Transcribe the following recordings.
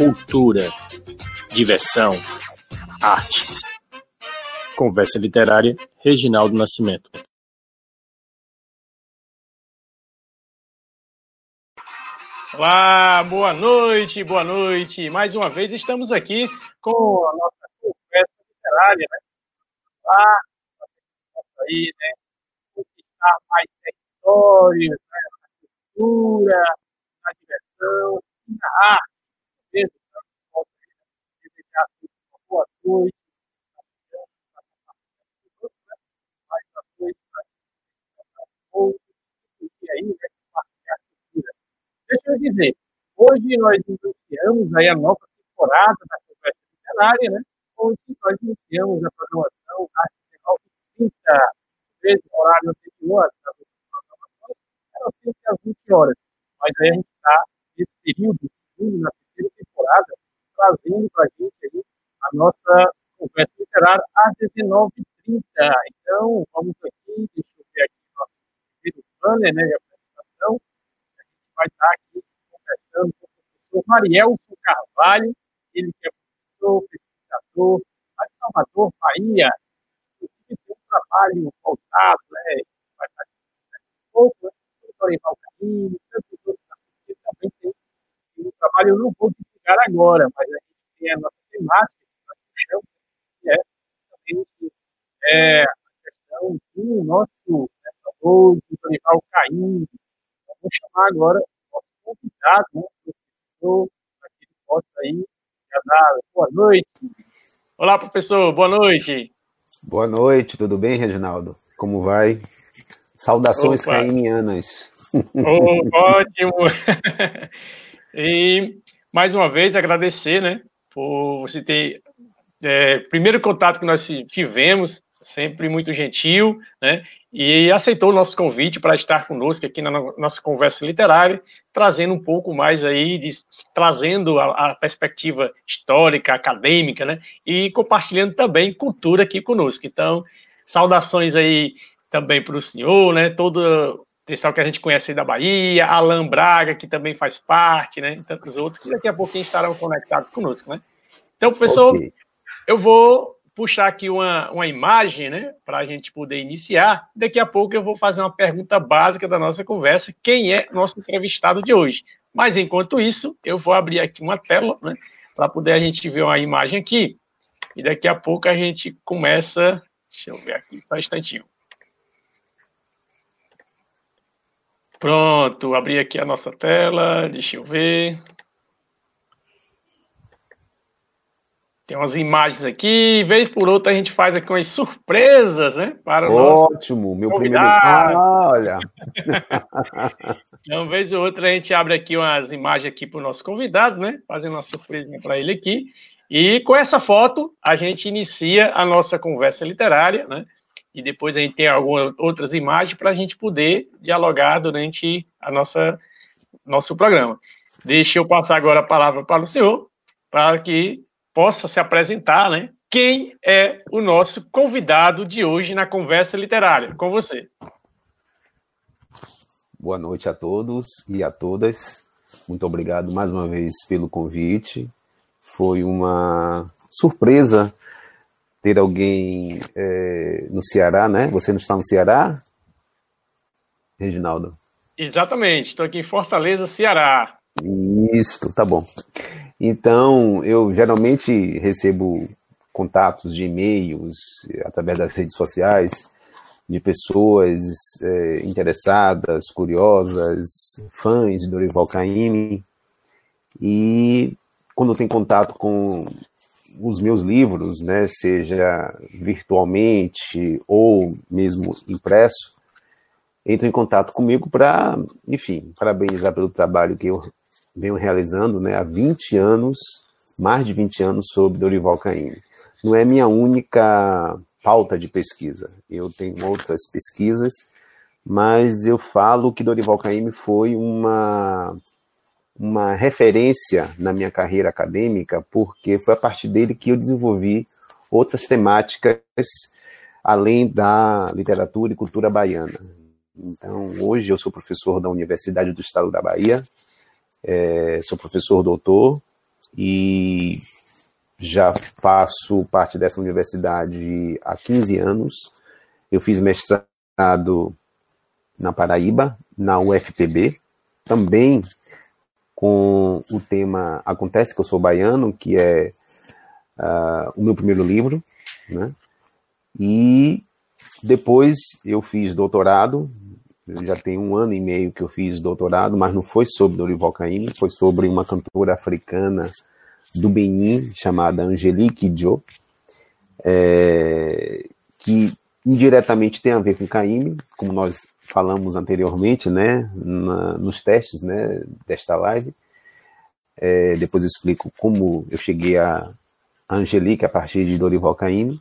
cultura, diversão, arte. Conversa Literária, Reginaldo Nascimento. Olá, boa noite, boa noite. Mais uma vez estamos aqui com a nossa conversa literária, né? Lá, aí, né? Conquistar mais territórios, né? cultura, na diversão na arte. Deixa eu dizer, hoje nós iniciamos aí a nova temporada da Conversa Literária, né? onde nós iniciamos a programação às 19h30, vezes horário anterior das programações, eram sempre às 20 horas. Mas aí a gente está nesse período, na terceira temporada, trazendo para a gente aí a nossa conversa literária às 19h30. Então, vamos aqui, deixa eu ver aqui o nosso primeiro banner, né, de apresentação vai estar aqui conversando com o professor Marielson Carvalho, ele que é professor, pesquisador, de Salvador, Bahia, inclusive tem um trabalho voltado, né, vai estar aqui um pouco, né, o Orival Caminho, tantos outros que também tem um trabalho, eu não vou divulgar agora, mas a gente tem a nossa temática, que é justamente é, a questão do nosso né, famoso Dorival Caim, vou chamar agora o nosso convidado, né, professor, para que ele possa aí dar boa noite. Olá, professor, boa noite. Boa noite, tudo bem, Reginaldo? Como vai? Saudações Opa. caimianas. Oh, ótimo! e mais uma vez agradecer, né, por você ter é, primeiro contato que nós tivemos, sempre muito gentil, né? e aceitou o nosso convite para estar conosco aqui na nossa conversa literária, trazendo um pouco mais aí, de, trazendo a, a, perspectiva histórica, acadêmica, né, e compartilhando também cultura aqui conosco. Então, saudações aí também para o senhor, né, todo pessoal que a gente conhece aí da Bahia, Alan Braga, que também faz parte, né, e tantos outros, que daqui a pouquinho estarão conectados conosco, né. Então, professor, okay. eu vou puxar aqui uma, uma imagem, né, para a gente poder iniciar. Daqui a pouco eu vou fazer uma pergunta básica da nossa conversa: quem é nosso entrevistado de hoje? Mas enquanto isso, eu vou abrir aqui uma tela, né, para poder a gente ver uma imagem aqui. E daqui a pouco a gente começa. Deixa eu ver aqui, só um instantinho. Pronto, abri aqui a nossa tela, deixa eu ver. Tem umas imagens aqui, vez por outra a gente faz aqui umas surpresas, né? Para o Ótimo, meu convidado. primeiro. Ah, olha. então, vez ou outra a gente abre aqui umas imagens aqui para o nosso convidado, né? Fazendo uma surpresa para ele aqui. E com essa foto a gente inicia a nossa conversa literária, né? E depois a gente tem algumas outras imagens para a gente poder dialogar durante a nossa nosso programa. Deixa eu passar agora a palavra para o senhor, para que possa se apresentar, né? Quem é o nosso convidado de hoje na conversa literária? Com você. Boa noite a todos e a todas. Muito obrigado mais uma vez pelo convite. Foi uma surpresa ter alguém é, no Ceará, né? Você não está no Ceará, Reginaldo? Exatamente, estou aqui em Fortaleza, Ceará. Isso, tá bom. Então, eu geralmente recebo contatos de e-mails através das redes sociais de pessoas é, interessadas, curiosas, fãs de Dorival Caymmi. E quando tem contato com os meus livros, né, seja virtualmente ou mesmo impresso, entram em contato comigo para, enfim, parabenizar pelo trabalho que eu venho realizando né, há 20 anos, mais de 20 anos, sobre Dorival Caymmi. Não é minha única pauta de pesquisa. Eu tenho outras pesquisas, mas eu falo que Dorival Caymmi foi uma, uma referência na minha carreira acadêmica, porque foi a partir dele que eu desenvolvi outras temáticas além da literatura e cultura baiana. Então, hoje eu sou professor da Universidade do Estado da Bahia, é, sou professor doutor e já faço parte dessa universidade há 15 anos. Eu fiz mestrado na Paraíba, na UFPB, também com o tema Acontece que eu sou baiano, que é uh, o meu primeiro livro, né? E depois eu fiz doutorado, já tem um ano e meio que eu fiz doutorado, mas não foi sobre Dorival Caymmi, foi sobre uma cantora africana do Benin chamada Angelique Jo, é, que indiretamente tem a ver com Caymmi, como nós falamos anteriormente, né, na, nos testes, né, desta live. É, depois eu explico como eu cheguei a, Angelique a partir de Dorival Caymmi.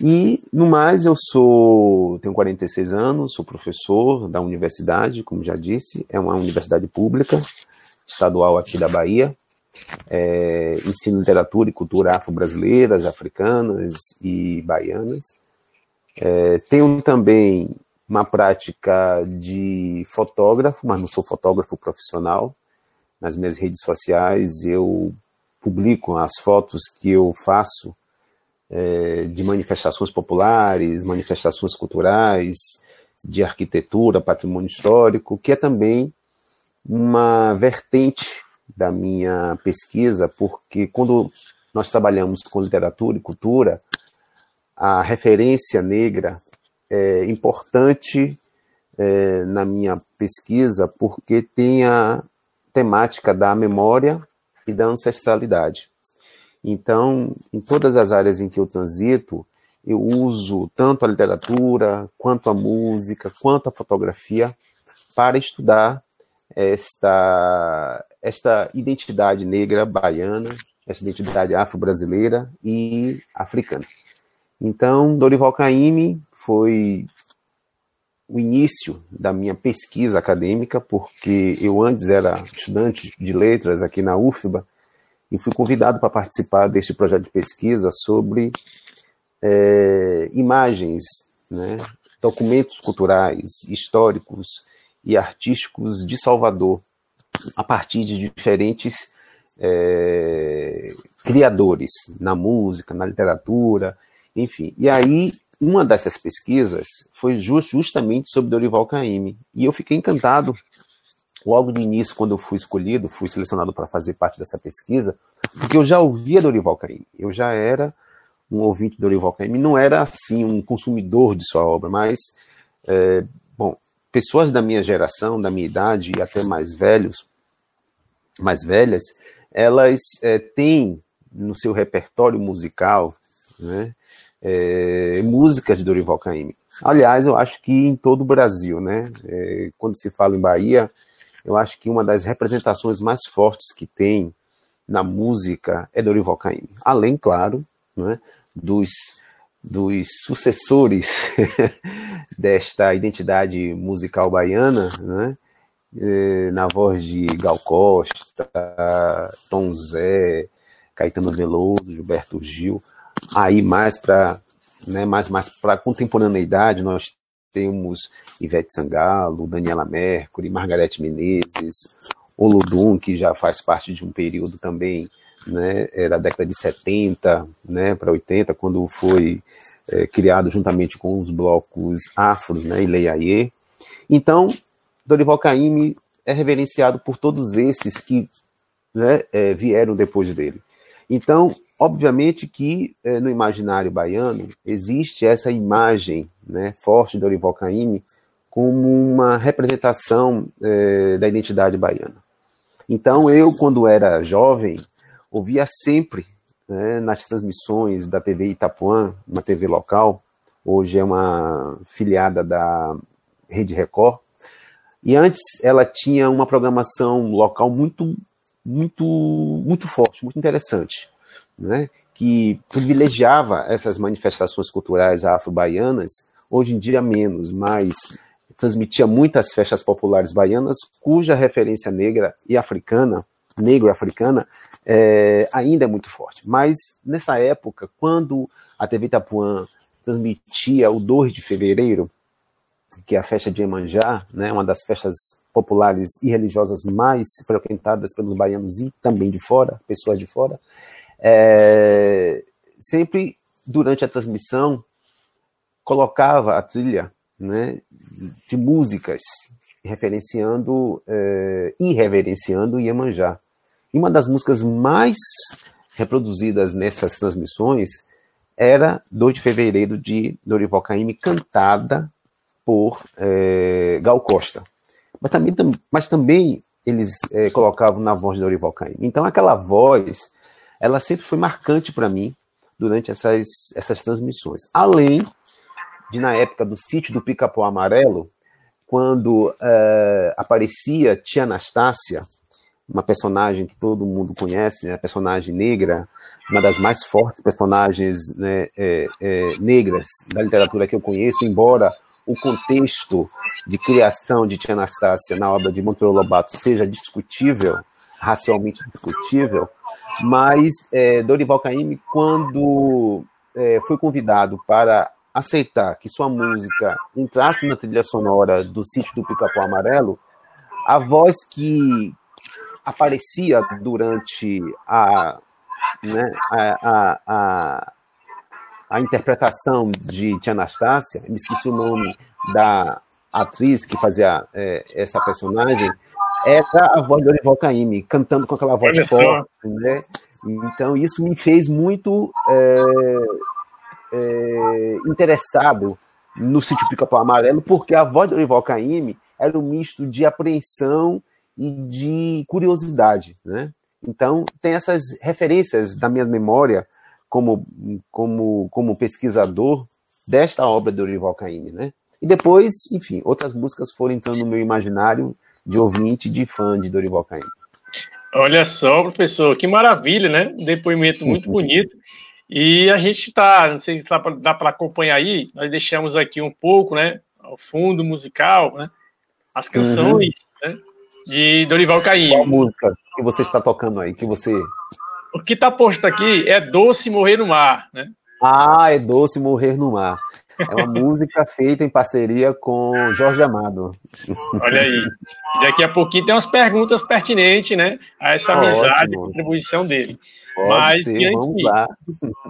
E, no mais, eu sou, tenho 46 anos, sou professor da universidade, como já disse, é uma universidade pública, estadual aqui da Bahia. É, ensino literatura e cultura afro-brasileiras, africanas e baianas. É, tenho também uma prática de fotógrafo, mas não sou fotógrafo profissional. Nas minhas redes sociais eu publico as fotos que eu faço é, de manifestações populares, manifestações culturais, de arquitetura, patrimônio histórico, que é também uma vertente da minha pesquisa, porque quando nós trabalhamos com literatura e cultura, a referência negra é importante é, na minha pesquisa, porque tem a temática da memória e da ancestralidade. Então, em todas as áreas em que eu transito, eu uso tanto a literatura, quanto a música, quanto a fotografia para estudar esta, esta identidade negra baiana, essa identidade afro-brasileira e africana. Então, Dorival Caymmi foi o início da minha pesquisa acadêmica, porque eu antes era estudante de letras aqui na UFBA, e fui convidado para participar deste projeto de pesquisa sobre é, imagens, né, documentos culturais, históricos e artísticos de Salvador, a partir de diferentes é, criadores na música, na literatura, enfim. E aí, uma dessas pesquisas foi justamente sobre Dorival Caymmi, e eu fiquei encantado logo de início, quando eu fui escolhido, fui selecionado para fazer parte dessa pesquisa, porque eu já ouvia Dorival Caymmi, eu já era um ouvinte de Dorival Caymmi, não era assim um consumidor de sua obra, mas, é, bom, pessoas da minha geração, da minha idade e até mais velhos, mais velhas, elas é, têm no seu repertório musical, né, é, músicas de Dorival Caymmi. Aliás, eu acho que em todo o Brasil, né, é, quando se fala em Bahia, eu acho que uma das representações mais fortes que tem na música é Dorival Caymmi. Além, claro, né, dos, dos sucessores desta identidade musical baiana, né, eh, na voz de Gal Costa, Tom Zé, Caetano Veloso, Gilberto Gil. Aí mais para né, mais, mais para contemporaneidade, nós temos Ivete Sangalo, Daniela Mercury, Margarete Menezes, Olodum, que já faz parte de um período também né, é da década de 70 né, para 80, quando foi é, criado juntamente com os blocos afros, né, Ileiaê. Então, Dorival Caymmi é reverenciado por todos esses que né, é, vieram depois dele. Então, Obviamente que é, no imaginário baiano existe essa imagem né, forte de Dorival Caymmi como uma representação é, da identidade baiana. Então eu, quando era jovem, ouvia sempre né, nas transmissões da TV Itapuã, uma TV local, hoje é uma filiada da Rede Record, e antes ela tinha uma programação local muito, muito, muito forte, muito interessante né, que privilegiava essas manifestações culturais afro-baianas, hoje em dia menos, mas transmitia muitas festas populares baianas, cuja referência negra e africana, negro-africana, é, ainda é muito forte. Mas nessa época, quando a TV Itapuã transmitia o 2 de fevereiro, que é a festa de Emanjá, né, uma das festas populares e religiosas mais frequentadas pelos baianos e também de fora, pessoas de fora, é, sempre durante a transmissão colocava a trilha né, de músicas referenciando é, e reverenciando Iemanjá. E uma das músicas mais reproduzidas nessas transmissões era 2 de fevereiro de Dorival Caymmi, cantada por é, Gal Costa. Mas também, mas também eles é, colocavam na voz de Dorival Caymmi. Então aquela voz, ela sempre foi marcante para mim durante essas, essas transmissões. Além de, na época do sítio do Pica-Pau Amarelo, quando é, aparecia Tia Anastácia, uma personagem que todo mundo conhece, né, a personagem negra, uma das mais fortes personagens né, é, é, negras da literatura que eu conheço, embora o contexto de criação de Tia Anastácia na obra de Monteiro Lobato seja discutível, racialmente discutível, mas é, Dorival Caymmi, quando é, foi convidado para aceitar que sua música entrasse na trilha sonora do sítio do Pica-Pau Amarelo, a voz que aparecia durante a, né, a, a, a, a interpretação de Tia Anastácia, me esqueci o nome da atriz que fazia é, essa personagem, era a voz do Orival Caymmi, cantando com aquela voz forte, né? Então isso me fez muito é, é, interessado no sítio Pica-Pau Amarelo, porque a voz do Orival Caymmi era um misto de apreensão e de curiosidade, né? Então, tem essas referências da minha memória como, como, como pesquisador desta obra do Dorival Caymmi, né? E depois, enfim, outras músicas foram entrando no meu imaginário de ouvinte, de fã de Dorival Caymmi. Olha só, professor, que maravilha, né? Um depoimento muito bonito. E a gente está, não sei se dá para acompanhar aí, nós deixamos aqui um pouco, né? O fundo musical, né? As canções, uhum. né? de Dorival Caymmi. Qual música que você está tocando aí? Que você... O que está posto aqui é Doce Morrer no Mar, né? Ah, é Doce Morrer no Mar. É uma música feita em parceria com Jorge Amado. Olha aí. Daqui a pouquinho tem umas perguntas pertinentes, né? A essa amizade e contribuição dele. Pode Mas, ser, vamos lá.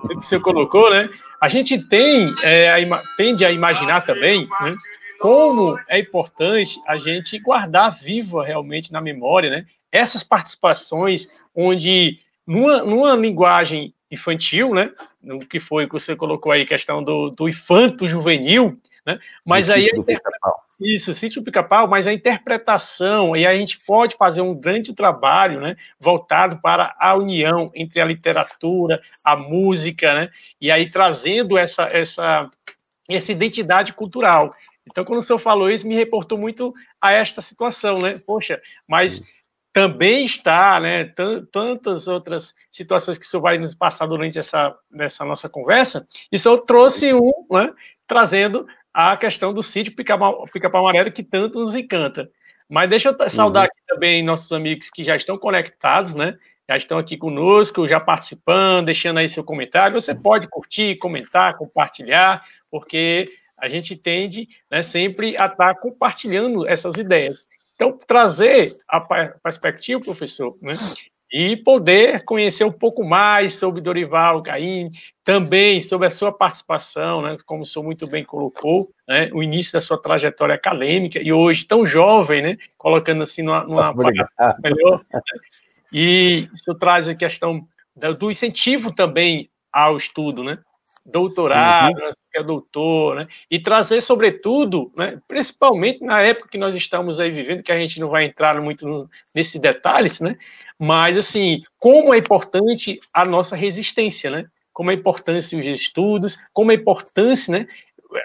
do que você colocou, né? A gente tem, é, a, tende a imaginar também, né? como é importante a gente guardar viva realmente na memória, né? Essas participações onde numa, numa linguagem infantil, né? No que foi que você colocou aí, questão do, do infanto juvenil, né? Mas aí a isso, sítio pica-pau, mas a interpretação, e a gente pode fazer um grande trabalho, né? Voltado para a união entre a literatura, a música, né? E aí trazendo essa, essa, essa identidade cultural. Então, quando o senhor falou isso, me reportou muito a esta situação, né? Poxa, mas também está, né? Tantas outras situações que o senhor vai nos passar durante essa, nessa nossa conversa, e o senhor trouxe um, né? Trazendo a questão do sítio Pica-Pau Pica Amarelo, que tanto nos encanta. Mas deixa eu saudar uhum. aqui também nossos amigos que já estão conectados, né? Já estão aqui conosco, já participando, deixando aí seu comentário. Você pode curtir, comentar, compartilhar, porque a gente tende né, sempre a estar compartilhando essas ideias. Então, trazer a perspectiva, professor, né, e poder conhecer um pouco mais sobre Dorival Caim, também sobre a sua participação, né, como o senhor muito bem colocou, né, o início da sua trajetória acadêmica, e hoje tão jovem, né, colocando assim numa, numa melhor. Né, e isso traz a questão do incentivo também ao estudo, né? Doutorado, uhum. que é doutor, né? E trazer, sobretudo, né, principalmente na época que nós estamos aí vivendo, que a gente não vai entrar muito no, nesses detalhes, né? Mas, assim, como é importante a nossa resistência, né? Como é importante os estudos, como é importante, né?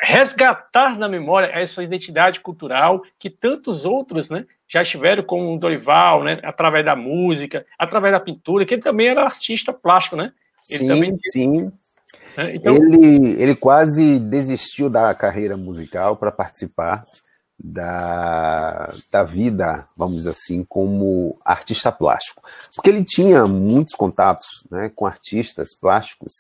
Resgatar na memória essa identidade cultural que tantos outros, né? Já estiveram com o Dorival, né? Através da música, através da pintura, que ele também era artista plástico, né? Ele sim, também... sim. É, então... Ele, ele quase desistiu da carreira musical para participar da, da vida, vamos dizer assim, como artista plástico. Porque ele tinha muitos contatos né, com artistas plásticos.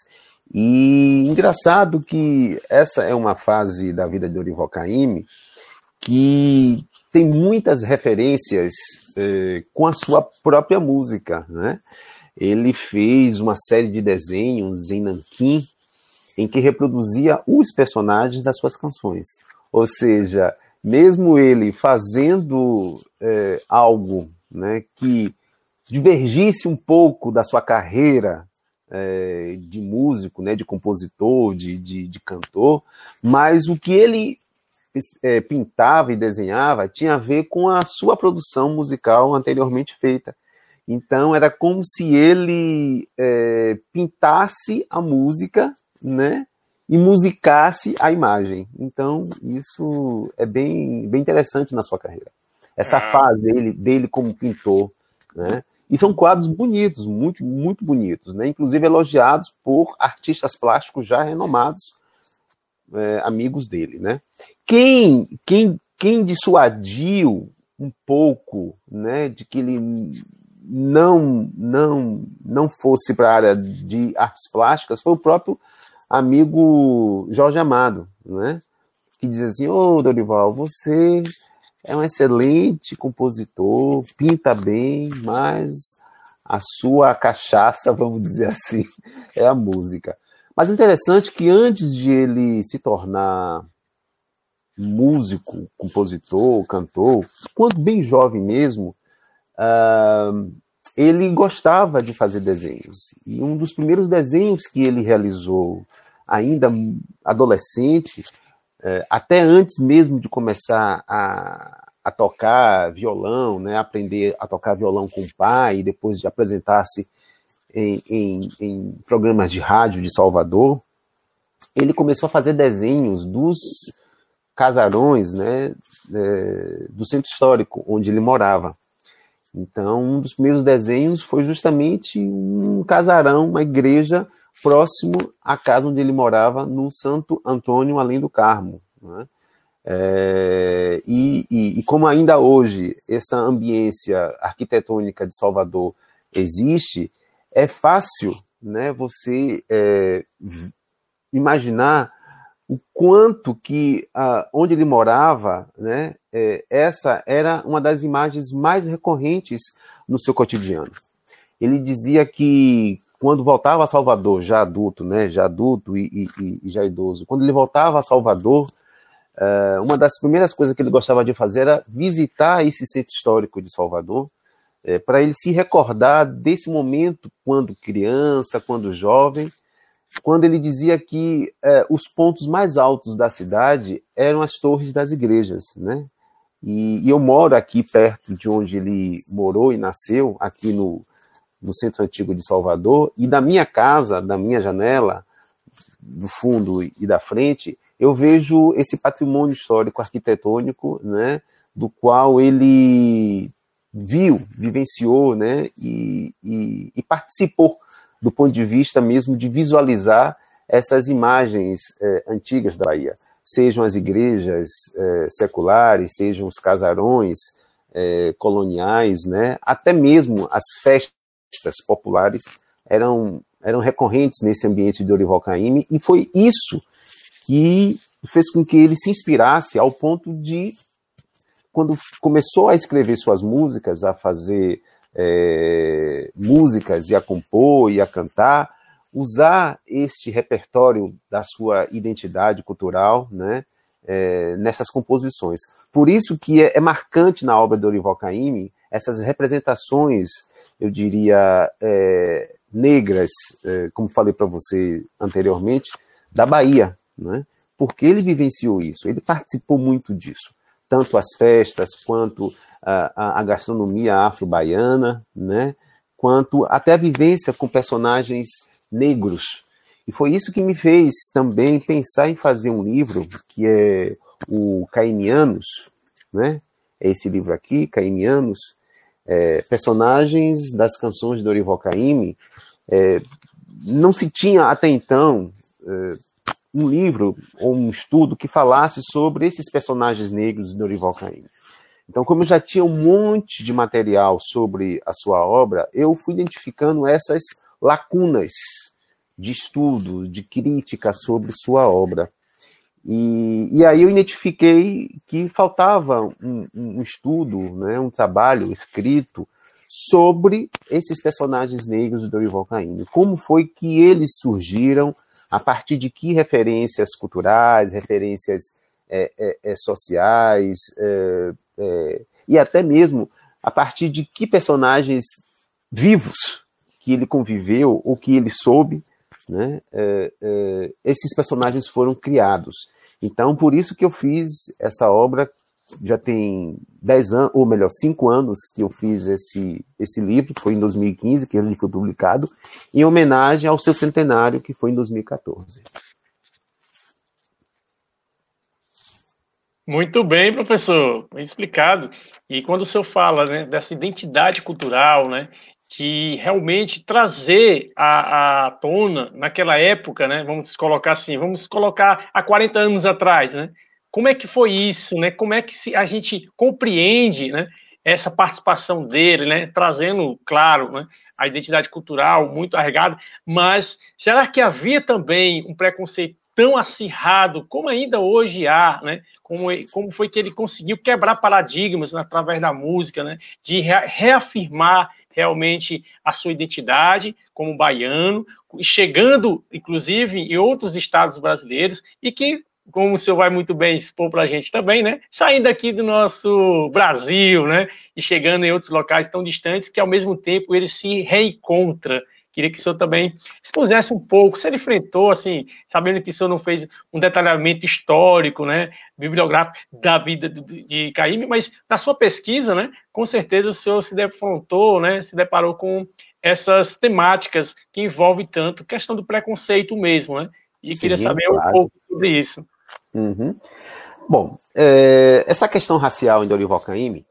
E engraçado que essa é uma fase da vida de Dorival Caymmi que tem muitas referências eh, com a sua própria música. Né? Ele fez uma série de desenhos em Nanquim em que reproduzia os personagens das suas canções. Ou seja, mesmo ele fazendo eh, algo né, que divergisse um pouco da sua carreira é, de músico, né, de compositor, de, de, de, cantor, mas o que ele é, pintava e desenhava tinha a ver com a sua produção musical anteriormente feita. Então era como se ele é, pintasse a música, né, e musicasse a imagem. Então isso é bem, bem interessante na sua carreira. Essa ah. fase dele, dele como pintor, né? E são quadros bonitos, muito, muito bonitos, né? inclusive elogiados por artistas plásticos já renomados, é, amigos dele. Né? Quem, quem, quem dissuadiu um pouco né, de que ele não, não, não fosse para a área de artes plásticas foi o próprio amigo Jorge Amado, né? que dizia assim, ô oh, Dorival, você é um excelente compositor, pinta bem, mas a sua cachaça, vamos dizer assim, é a música. Mas interessante que antes de ele se tornar músico, compositor, cantor, quando bem jovem mesmo, uh, ele gostava de fazer desenhos. E um dos primeiros desenhos que ele realizou, ainda adolescente, é, até antes mesmo de começar a, a tocar violão, né, aprender a tocar violão com o pai, e depois de apresentar-se em, em, em, programas de rádio de Salvador, ele começou a fazer desenhos dos casarões né, é, do centro histórico onde ele morava. Então, um dos primeiros desenhos foi justamente um casarão, uma igreja próximo à casa onde ele morava, no Santo Antônio, além do Carmo. Né? É, e, e, e, como ainda hoje essa ambiência arquitetônica de Salvador existe, é fácil né, você é, imaginar o quanto que a, onde ele morava, né, é, essa era uma das imagens mais recorrentes no seu cotidiano. Ele dizia que quando voltava a Salvador, já adulto, né, já adulto e, e, e já idoso, quando ele voltava a Salvador, uh, uma das primeiras coisas que ele gostava de fazer era visitar esse centro histórico de Salvador, é, para ele se recordar desse momento quando criança, quando jovem, quando ele dizia que é, os pontos mais altos da cidade eram as torres das igrejas, né? E, e, eu moro aqui perto de onde ele morou e nasceu, aqui no, no centro antigo de Salvador, e da minha casa, da minha janela, do fundo e da frente, eu vejo esse patrimônio histórico arquitetônico, né, do qual ele viu, vivenciou, né, e, e, e participou do ponto de vista mesmo de visualizar essas imagens é, antigas da Bahia, sejam as igrejas é, seculares, sejam os casarões é, coloniais, né, até mesmo as festas populares eram, eram recorrentes nesse ambiente de Dorival Caymmi, e foi isso que fez com que ele se inspirasse ao ponto de, quando começou a escrever suas músicas, a fazer é, músicas e a compor e a cantar, usar este repertório da sua identidade cultural, né, é, nessas composições. Por isso que é, é marcante na obra de Dorival Caymmi essas representações eu diria, é, negras, é, como falei para você anteriormente, da Bahia, né? porque ele vivenciou isso, ele participou muito disso, tanto as festas quanto a, a gastronomia afro-baiana, né? quanto até a vivência com personagens negros. E foi isso que me fez também pensar em fazer um livro que é o Cainianos, né? É esse livro aqui, Cainianos, é, personagens das canções de Dorival Caymmi, é, não se tinha até então é, um livro ou um estudo que falasse sobre esses personagens negros de Dorival Caymmi. Então, como eu já tinha um monte de material sobre a sua obra, eu fui identificando essas lacunas de estudo, de crítica sobre sua obra. E, e aí eu identifiquei que faltava um, um estudo, né, um trabalho escrito sobre esses personagens negros do Dorival Caymmi. Como foi que eles surgiram, a partir de que referências culturais, referências é, é, é sociais, é, é, e até mesmo a partir de que personagens vivos que ele conviveu ou que ele soube, né, é, esses personagens foram criados. Então, por isso que eu fiz essa obra, já tem 10 anos, ou melhor, 5 anos que eu fiz esse, esse livro, foi em 2015 que ele foi publicado, em homenagem ao seu centenário, que foi em 2014. Muito bem, professor, explicado. E quando o senhor fala né, dessa identidade cultural, né, que realmente trazer à, à tona, naquela época, né, vamos colocar assim, vamos colocar há 40 anos atrás, né, como é que foi isso, né, como é que se, a gente compreende, né, essa participação dele, né, trazendo, claro, né, a identidade cultural muito arregada, mas será que havia também um preconceito tão acirrado como ainda hoje há, né? Como, como foi que ele conseguiu quebrar paradigmas né, através da música, né? De reafirmar realmente a sua identidade como baiano, chegando, inclusive, em outros estados brasileiros, e que, como o senhor vai muito bem expor para a gente também, né, saindo aqui do nosso Brasil, né, e chegando em outros locais tão distantes, que ao mesmo tempo ele se reencontra Queria que o senhor também expusesse um pouco, se ele enfrentou, assim, sabendo que o senhor não fez um detalhamento histórico, né, bibliográfico da vida de, de Caíme, mas na sua pesquisa, né, com certeza o senhor se defrontou, né, se deparou com essas temáticas que envolvem tanto questão do preconceito mesmo, né? E Sim, queria saber claro. um pouco sobre isso. Uhum. Bom, é, essa questão racial em Dorival Caymmi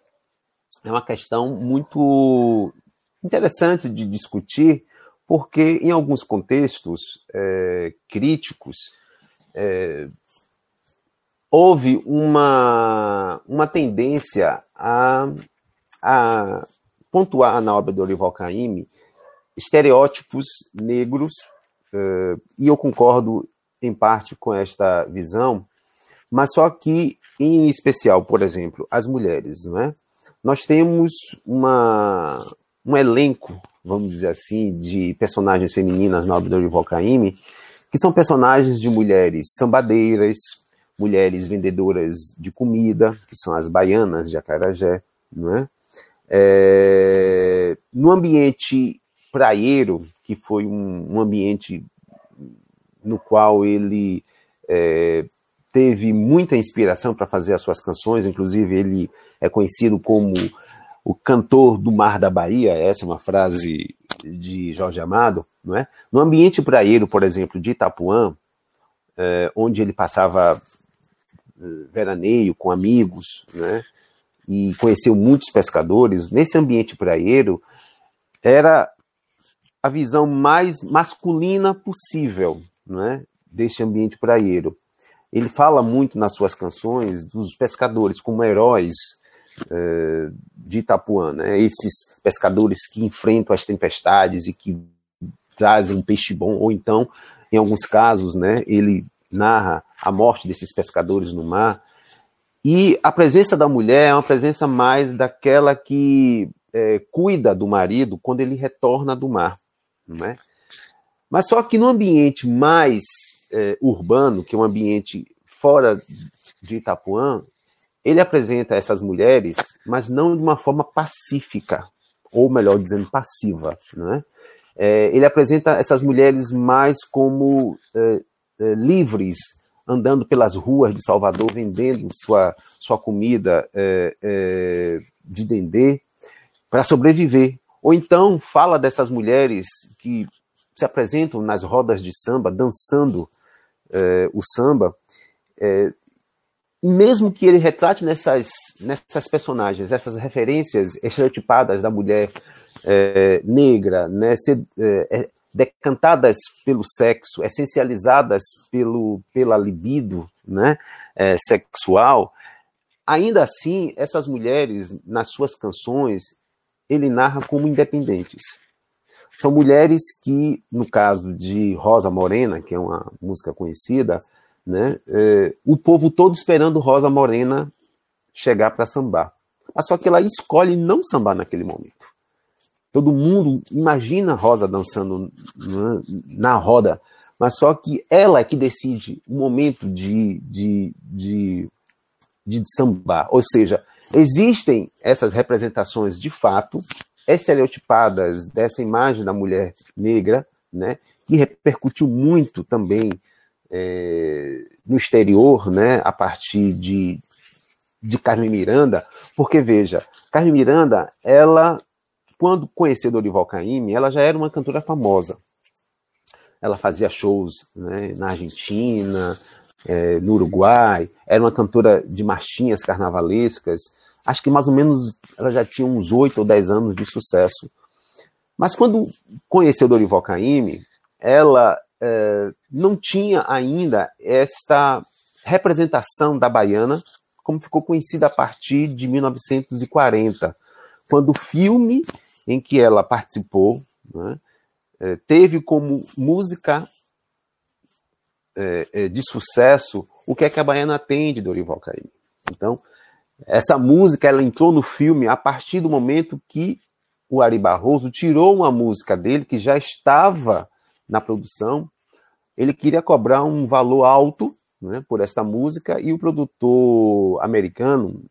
é uma questão muito interessante de discutir, porque em alguns contextos é, críticos é, houve uma, uma tendência a, a pontuar na obra do Olival Caymmi estereótipos negros, é, e eu concordo em parte com esta visão, mas só que, em especial, por exemplo, as mulheres, não é? Nós temos uma, um elenco vamos dizer assim, de personagens femininas na obra do Caymmi, que são personagens de mulheres sambadeiras, mulheres vendedoras de comida, que são as baianas de Acarajé, não é? é no ambiente praieiro, que foi um, um ambiente no qual ele é, teve muita inspiração para fazer as suas canções, inclusive ele é conhecido como o cantor do mar da Bahia, essa é uma frase de Jorge Amado, não é? No ambiente praieiro, por exemplo, de Itapuã, é, onde ele passava é, veraneio com amigos, né? E conheceu muitos pescadores, nesse ambiente praieiro, era a visão mais masculina possível, não é? Deste ambiente praieiro. Ele fala muito nas suas canções dos pescadores como heróis uh, de Itapuã, né? Esses pescadores que enfrentam as tempestades e que trazem peixe bom, ou então, em alguns casos, né, ele narra a morte desses pescadores no mar. E a presença da mulher é uma presença mais daquela que é, cuida do marido quando ele retorna do mar, não é? Mas só que no ambiente mais é, urbano, que é um ambiente fora de Itapuã, ele apresenta essas mulheres, mas não de uma forma pacífica, ou melhor dizendo, passiva. Né? É, ele apresenta essas mulheres mais como é, é, livres, andando pelas ruas de Salvador, vendendo sua, sua comida é, é, de dendê para sobreviver. Ou então fala dessas mulheres que se apresentam nas rodas de samba, dançando é, o samba, mesmo que ele retrate nessas, nessas personagens, essas referências estereotipadas da mulher é, negra, né, ser, é, é, decantadas pelo sexo, essencializadas pelo, pela libido né, é, sexual, ainda assim, essas mulheres, nas suas canções, ele narra como independentes. São mulheres que, no caso de Rosa Morena, que é uma música conhecida, né? É, o povo todo esperando Rosa Morena chegar para sambar. Mas só que ela escolhe não sambar naquele momento. Todo mundo imagina Rosa dançando né, na roda, mas só que ela é que decide o momento de, de, de, de sambar. Ou seja, existem essas representações de fato, estereotipadas dessa imagem da mulher negra, né, que repercutiu muito também é, no exterior, né, a partir de, de Carmen Miranda, porque veja, Carmen Miranda, ela, quando conheceu Dorival Caymmi, ela já era uma cantora famosa. Ela fazia shows né, na Argentina, é, no Uruguai, era uma cantora de marchinhas carnavalescas. Acho que mais ou menos ela já tinha uns oito ou dez anos de sucesso. Mas quando conheceu Dorival Caymmi, ela é, não tinha ainda esta representação da baiana, como ficou conhecida a partir de 1940, quando o filme em que ela participou né, é, teve como música é, de sucesso o que é que a baiana tem de Dorival Caymmi. Então, essa música ela entrou no filme a partir do momento que o Ari Barroso tirou uma música dele que já estava na produção. Ele queria cobrar um valor alto né, por esta música e o produtor americano,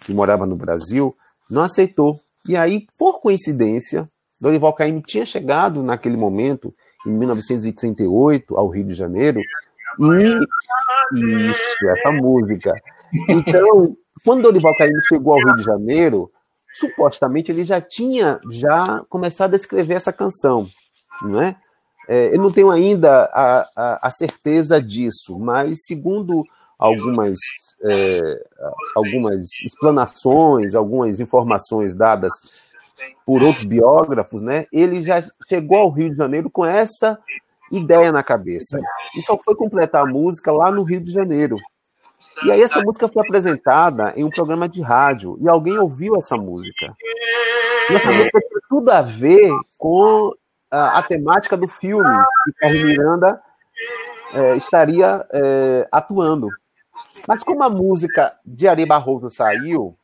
que morava no Brasil, não aceitou. E aí, por coincidência, Dorival Caymmi tinha chegado naquele momento, em 1938, ao Rio de Janeiro, e isso, essa música. Então, quando Dorival Caymmi chegou ao Rio de Janeiro, supostamente ele já tinha já começado a escrever essa canção, não é? É, eu não tenho ainda a, a, a, certeza disso, mas segundo algumas, é, algumas explanações, algumas informações dadas por outros biógrafos, né, ele já chegou ao Rio de Janeiro com essa ideia na cabeça. E só foi completar a música lá no Rio de Janeiro. E aí essa música foi apresentada em um programa de rádio e alguém ouviu essa música. E essa música tem tudo a ver com a, a temática do filme que Carmen Miranda é, estaria é, atuando. Mas como a música de Ari Barroso saiu,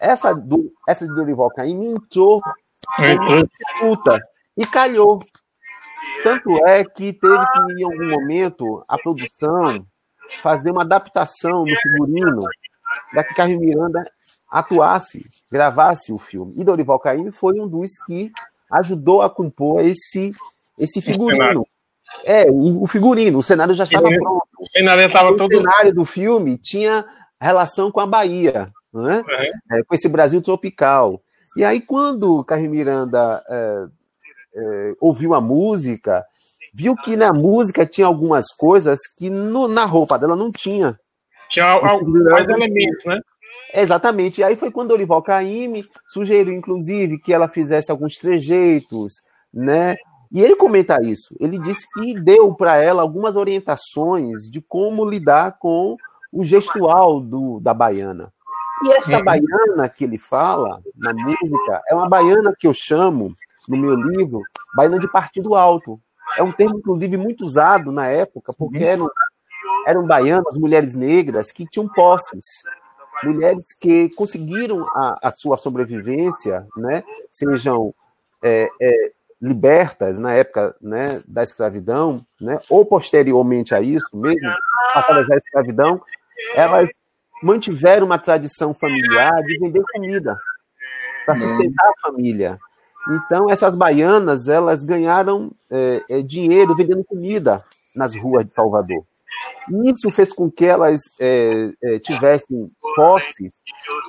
essa, do, essa de Dorival Caymmi entrou em disputa e calhou. Tanto é que teve que, em algum momento, a produção fazer uma adaptação no figurino para que Carmen Miranda atuasse, gravasse o filme. E Dorival Caymmi foi um dos que ajudou a compor esse, esse figurino. É, o, figurino, o cenário já estava pronto. O cenário estava todo. O cenário do filme tinha relação com a Bahia, né? É. É, com esse Brasil tropical. E aí, quando Carmen Miranda é, é, ouviu a música, viu que na música tinha algumas coisas que no, na roupa dela não tinha. Tinha mais elementos, né? Exatamente. E aí foi quando Olival Caime sugeriu, inclusive, que ela fizesse alguns trejeitos, né? E ele comenta isso. Ele disse que deu para ela algumas orientações de como lidar com o gestual do, da baiana. E essa uhum. baiana que ele fala na música é uma baiana que eu chamo, no meu livro, baiana de partido alto. É um termo, inclusive, muito usado na época, porque uhum. eram, eram baianas, mulheres negras, que tinham posses mulheres que conseguiram a, a sua sobrevivência, né, sejam é, é, libertas na época né, da escravidão, né, ou posteriormente a isso, mesmo passadas a escravidão, elas mantiveram uma tradição familiar de vender comida para sustentar a família. Então, essas baianas, elas ganharam é, é, dinheiro vendendo comida nas ruas de Salvador. Isso fez com que elas é, é, tivessem posses,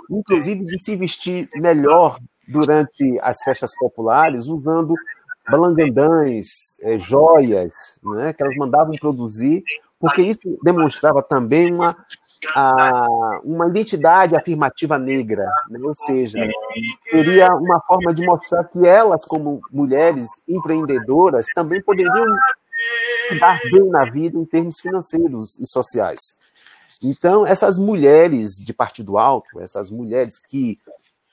inclusive de se vestir melhor durante as festas populares, usando balangandãs, é, joias, né, que elas mandavam produzir, porque isso demonstrava também uma, a, uma identidade afirmativa negra, né, ou seja, seria uma forma de mostrar que elas, como mulheres empreendedoras, também poderiam dar bem na vida em termos financeiros e sociais. Então, essas mulheres de partido alto, essas mulheres que,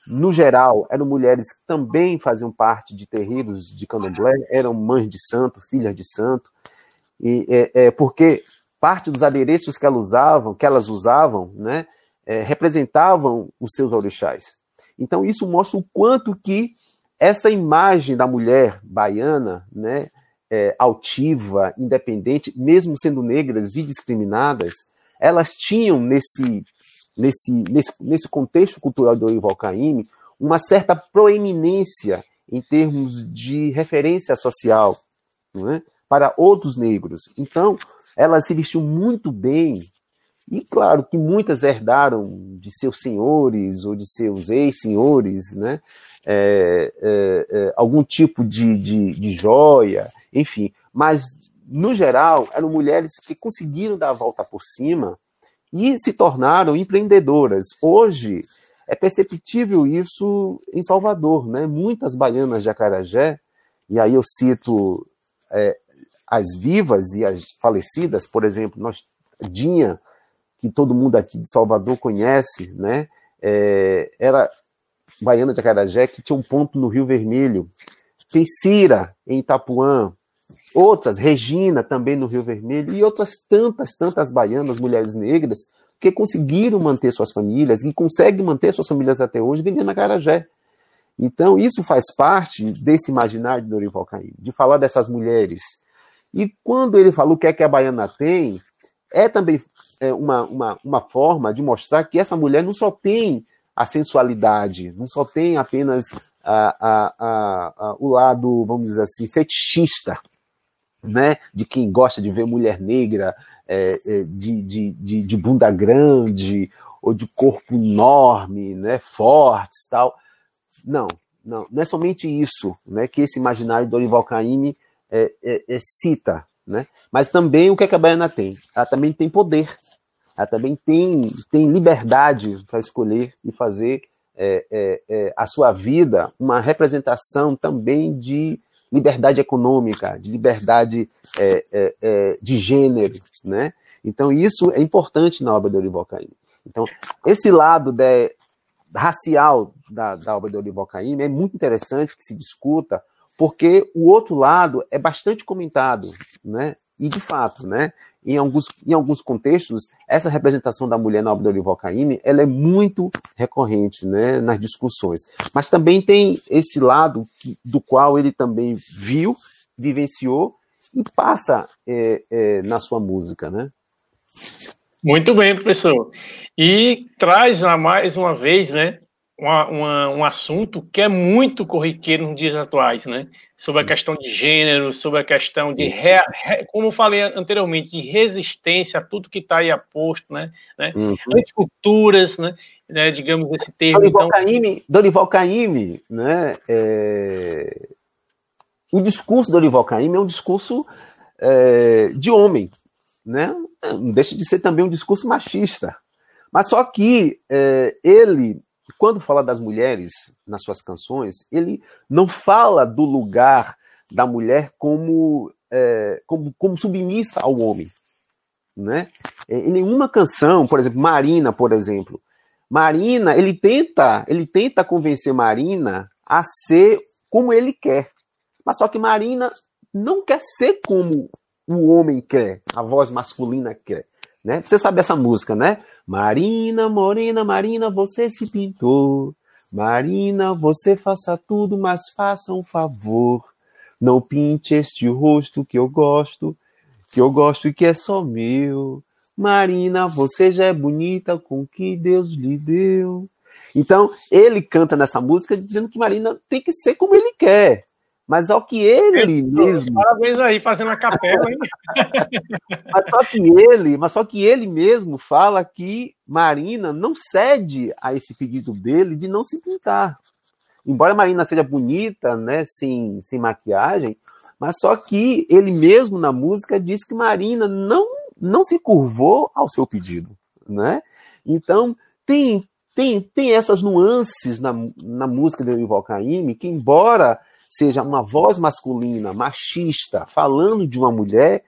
no geral, eram mulheres que também faziam parte de terreiros de candomblé, eram mães de santo, filhas de santo, e, é, é porque parte dos adereços que elas usavam, que elas usavam, né, é, representavam os seus orixás. Então isso mostra o quanto que essa imagem da mulher baiana, né, é, altiva, independente, mesmo sendo negras e discriminadas, elas tinham nesse, nesse, nesse, nesse contexto cultural do Orival Caymmi uma certa proeminência em termos de referência social é? para outros negros. Então, elas se vestiam muito bem, e claro que muitas herdaram de seus senhores ou de seus ex-senhores, né? É, é, é, algum tipo de, de, de joia, enfim. Mas, no geral, eram mulheres que conseguiram dar a volta por cima e se tornaram empreendedoras. Hoje, é perceptível isso em Salvador, né? Muitas baianas de Acarajé, e aí eu cito é, as vivas e as falecidas, por exemplo, nós, Dinha, que todo mundo aqui de Salvador conhece, né? É, era baiana de Acarajé, que tinha um ponto no Rio Vermelho. Tem Cira, em Itapuã. Outras, Regina, também no Rio Vermelho. E outras tantas, tantas baianas, mulheres negras, que conseguiram manter suas famílias e conseguem manter suas famílias até hoje vendendo acarajé. Então, isso faz parte desse imaginário de Dorival Caymmi, de falar dessas mulheres. E quando ele falou o que é que a baiana tem, é também uma, uma, uma forma de mostrar que essa mulher não só tem a sensualidade, não só tem apenas a, a, a, o lado, vamos dizer assim, fetichista, né, de quem gosta de ver mulher negra é, é, de, de, de, de, bunda grande ou de corpo enorme, né, fortes tal. Não, não, não é somente isso né, que esse imaginário do Orival Caymmi é, é, é, cita, né? mas também o que, é que a baiana tem? Ela também tem poder, ela também tem, tem liberdade para escolher e fazer é, é, é, a sua vida uma representação também de liberdade econômica, de liberdade é, é, é, de gênero, né? Então isso é importante na obra de Olival Caymmi. Então esse lado de, racial da, da obra de Olival Caymmi é muito interessante que se discuta, porque o outro lado é bastante comentado, né? E de fato, né? Em alguns, em alguns contextos, essa representação da mulher na obra do Olival Caymmi, ela é muito recorrente né, nas discussões. Mas também tem esse lado que, do qual ele também viu, vivenciou e passa é, é, na sua música, né? Muito bem, professor. E traz mais uma vez, né, uma, uma, um assunto que é muito corriqueiro nos dias atuais, né? Sobre a questão de gênero, sobre a questão de, re, re, como eu falei anteriormente, de resistência a tudo que está aí aposto, né? né? Uhum. Anticulturas, né? né? Digamos esse termo. Dorival então... Caymmi, Dorival Caymmi, né? É... O discurso do Dorival Caymmi é um discurso é, de homem, né? Não deixa de ser também um discurso machista. Mas só que é, ele quando fala das mulheres nas suas canções, ele não fala do lugar da mulher como, é, como, como submissa ao homem. Né? É, em nenhuma canção, por exemplo, Marina, por exemplo, Marina, ele tenta, ele tenta convencer Marina a ser como ele quer. Mas só que Marina não quer ser como o homem quer, a voz masculina quer. Né? Você sabe essa música, né? Marina, morena, Marina, você se pintou. Marina, você faça tudo, mas faça um favor. Não pinte este rosto que eu gosto, que eu gosto e que é só meu. Marina, você já é bonita com o que Deus lhe deu. Então, ele canta nessa música dizendo que Marina tem que ser como ele quer. Mas ao que ele mesmo. Parabéns aí, fazendo a capela, hein? mas só que ele, mas só que ele mesmo fala que Marina não cede a esse pedido dele de não se pintar. Embora Marina seja bonita, né, sem, sem maquiagem, mas só que ele mesmo na música diz que Marina não, não se curvou ao seu pedido, né? Então, tem tem, tem essas nuances na, na música de Ival Caymmi que embora seja uma voz masculina, machista, falando de uma mulher,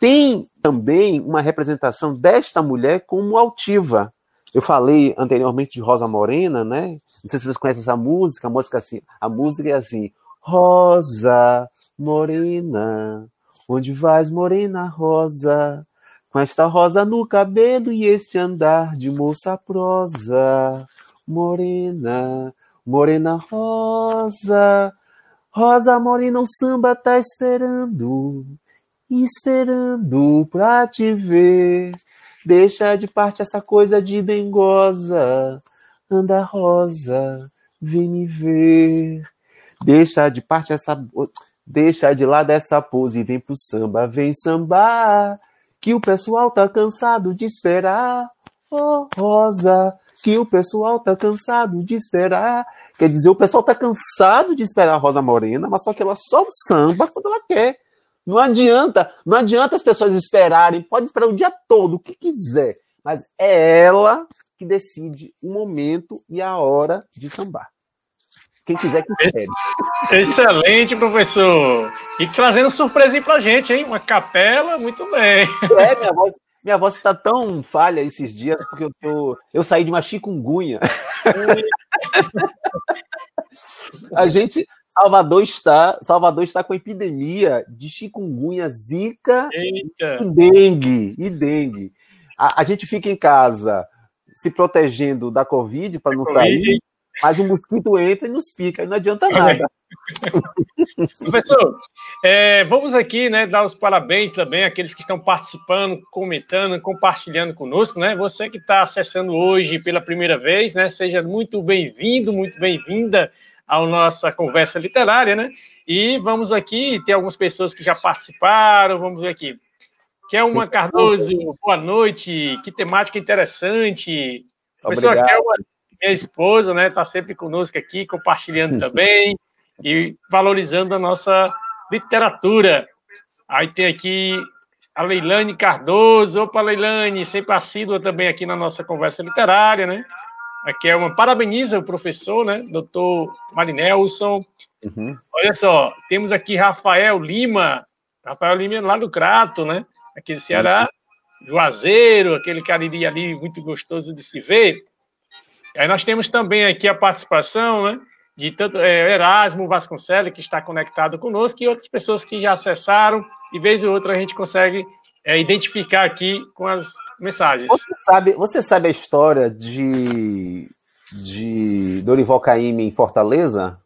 tem também uma representação desta mulher como altiva. Eu falei anteriormente de Rosa Morena, né? Não sei se vocês conhecem essa música, a música assim, a música é assim: Rosa Morena, onde vais, morena rosa? com esta rosa no cabelo e este andar de moça prosa, morena, morena rosa, rosa morena o samba tá esperando, esperando pra te ver. Deixa de parte essa coisa de dengosa, anda rosa, vem me ver. Deixa de parte essa deixa de lado essa pose e vem pro samba, vem sambar que o pessoal tá cansado de esperar. Oh, Rosa, que o pessoal tá cansado de esperar. Quer dizer, o pessoal tá cansado de esperar a Rosa Morena, mas só que ela só samba quando ela quer. Não adianta, não adianta as pessoas esperarem, pode esperar o dia todo, o que quiser, mas é ela que decide o momento e a hora de sambar. Quem quiser que espere. Excelente, professor. E trazendo surpresa pra gente, hein? Uma capela, muito bem. É, minha voz, minha voz está tão falha esses dias porque eu, tô, eu saí de uma chikungunya. A gente, Salvador está, Salvador está com epidemia de chikungunya, zika Eita. e dengue, e dengue. A, a, gente fica em casa se protegendo da covid para não COVID. sair mas o mosquito entra e nos pica, e não adianta nada. Professor, é, vamos aqui né, dar os parabéns também àqueles que estão participando, comentando, compartilhando conosco. Né? Você que está acessando hoje pela primeira vez, né, seja muito bem-vindo, muito bem-vinda à nossa conversa literária. Né? E vamos aqui, tem algumas pessoas que já participaram, vamos ver aqui. Kelma Cardoso, boa noite, que temática interessante. Professor Kelma, minha esposa, né, está sempre conosco aqui, compartilhando também e valorizando a nossa literatura. Aí tem aqui a Leilane Cardoso. Opa, Leilane, sempre assídua também aqui na nossa conversa literária, né? Aqui é uma parabeniza o professor, né? Doutor Marinelson. Uhum. Olha só, temos aqui Rafael Lima. Rafael Lima é lá do Crato, né? Aqui do Ceará. Uhum. Juazeiro, aquele cariri ali muito gostoso de se ver. Aí nós temos também aqui a participação né, de tanto, é, Erasmo Vasconcelos, que está conectado conosco, e outras pessoas que já acessaram, e vez ou outra a gente consegue é, identificar aqui com as mensagens. Você sabe, você sabe a história de, de Dorival Caymmi em Fortaleza?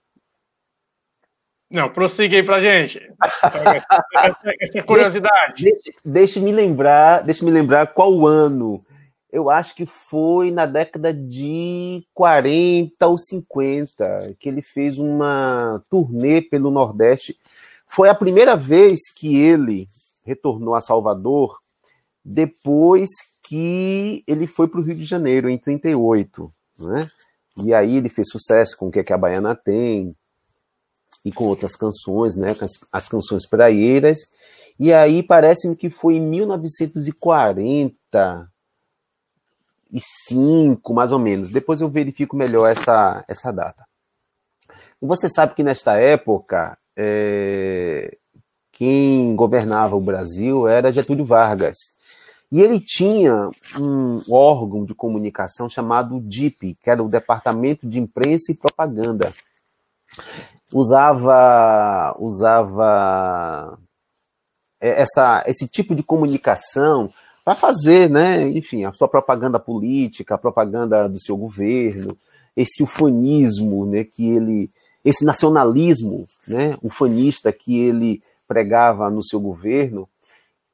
Não, prossiga aí pra gente. Essa curiosidade. Deixe, deixe, me lembrar, deixe me lembrar qual o ano eu acho que foi na década de 40 ou 50 que ele fez uma turnê pelo Nordeste. Foi a primeira vez que ele retornou a Salvador depois que ele foi para o Rio de Janeiro, em 38. Né? E aí ele fez sucesso com O que, é que a Baiana tem e com outras canções, né? as, as canções praieiras. E aí parece-me que foi em 1940 cinco, mais ou menos. Depois eu verifico melhor essa, essa data. E você sabe que nesta época, é, quem governava o Brasil era Getúlio Vargas. E ele tinha um órgão de comunicação chamado DIP, que era o Departamento de Imprensa e Propaganda. Usava, usava é, essa, esse tipo de comunicação para fazer, né, enfim, a sua propaganda política, a propaganda do seu governo, esse ufanismo, né, que ele, esse nacionalismo, né, ufanista que ele pregava no seu governo,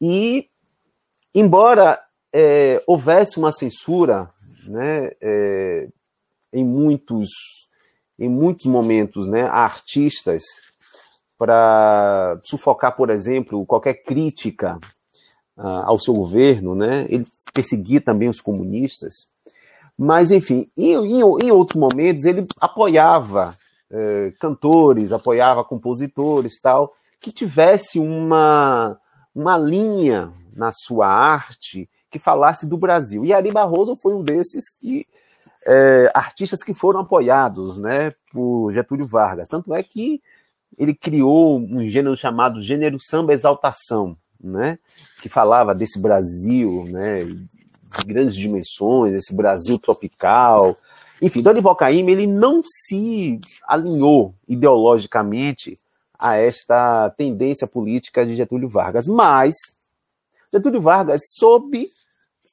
e embora é, houvesse uma censura, né, é, em muitos em muitos momentos, né, a artistas para sufocar, por exemplo, qualquer crítica ao seu governo, né? Ele perseguia também os comunistas. Mas, enfim, em, em, outros momentos ele apoiava eh, cantores, apoiava compositores tal, que tivesse uma, uma linha na sua arte que falasse do Brasil. E Ari Barroso foi um desses que é, artistas que foram apoiados né, por Getúlio Vargas. Tanto é que ele criou um gênero chamado gênero samba exaltação, né, que falava desse Brasil, né, de grandes dimensões, esse Brasil tropical. Enfim, Dorival Caymmi ele não se alinhou ideologicamente a esta tendência política de Getúlio Vargas, mas Getúlio Vargas soube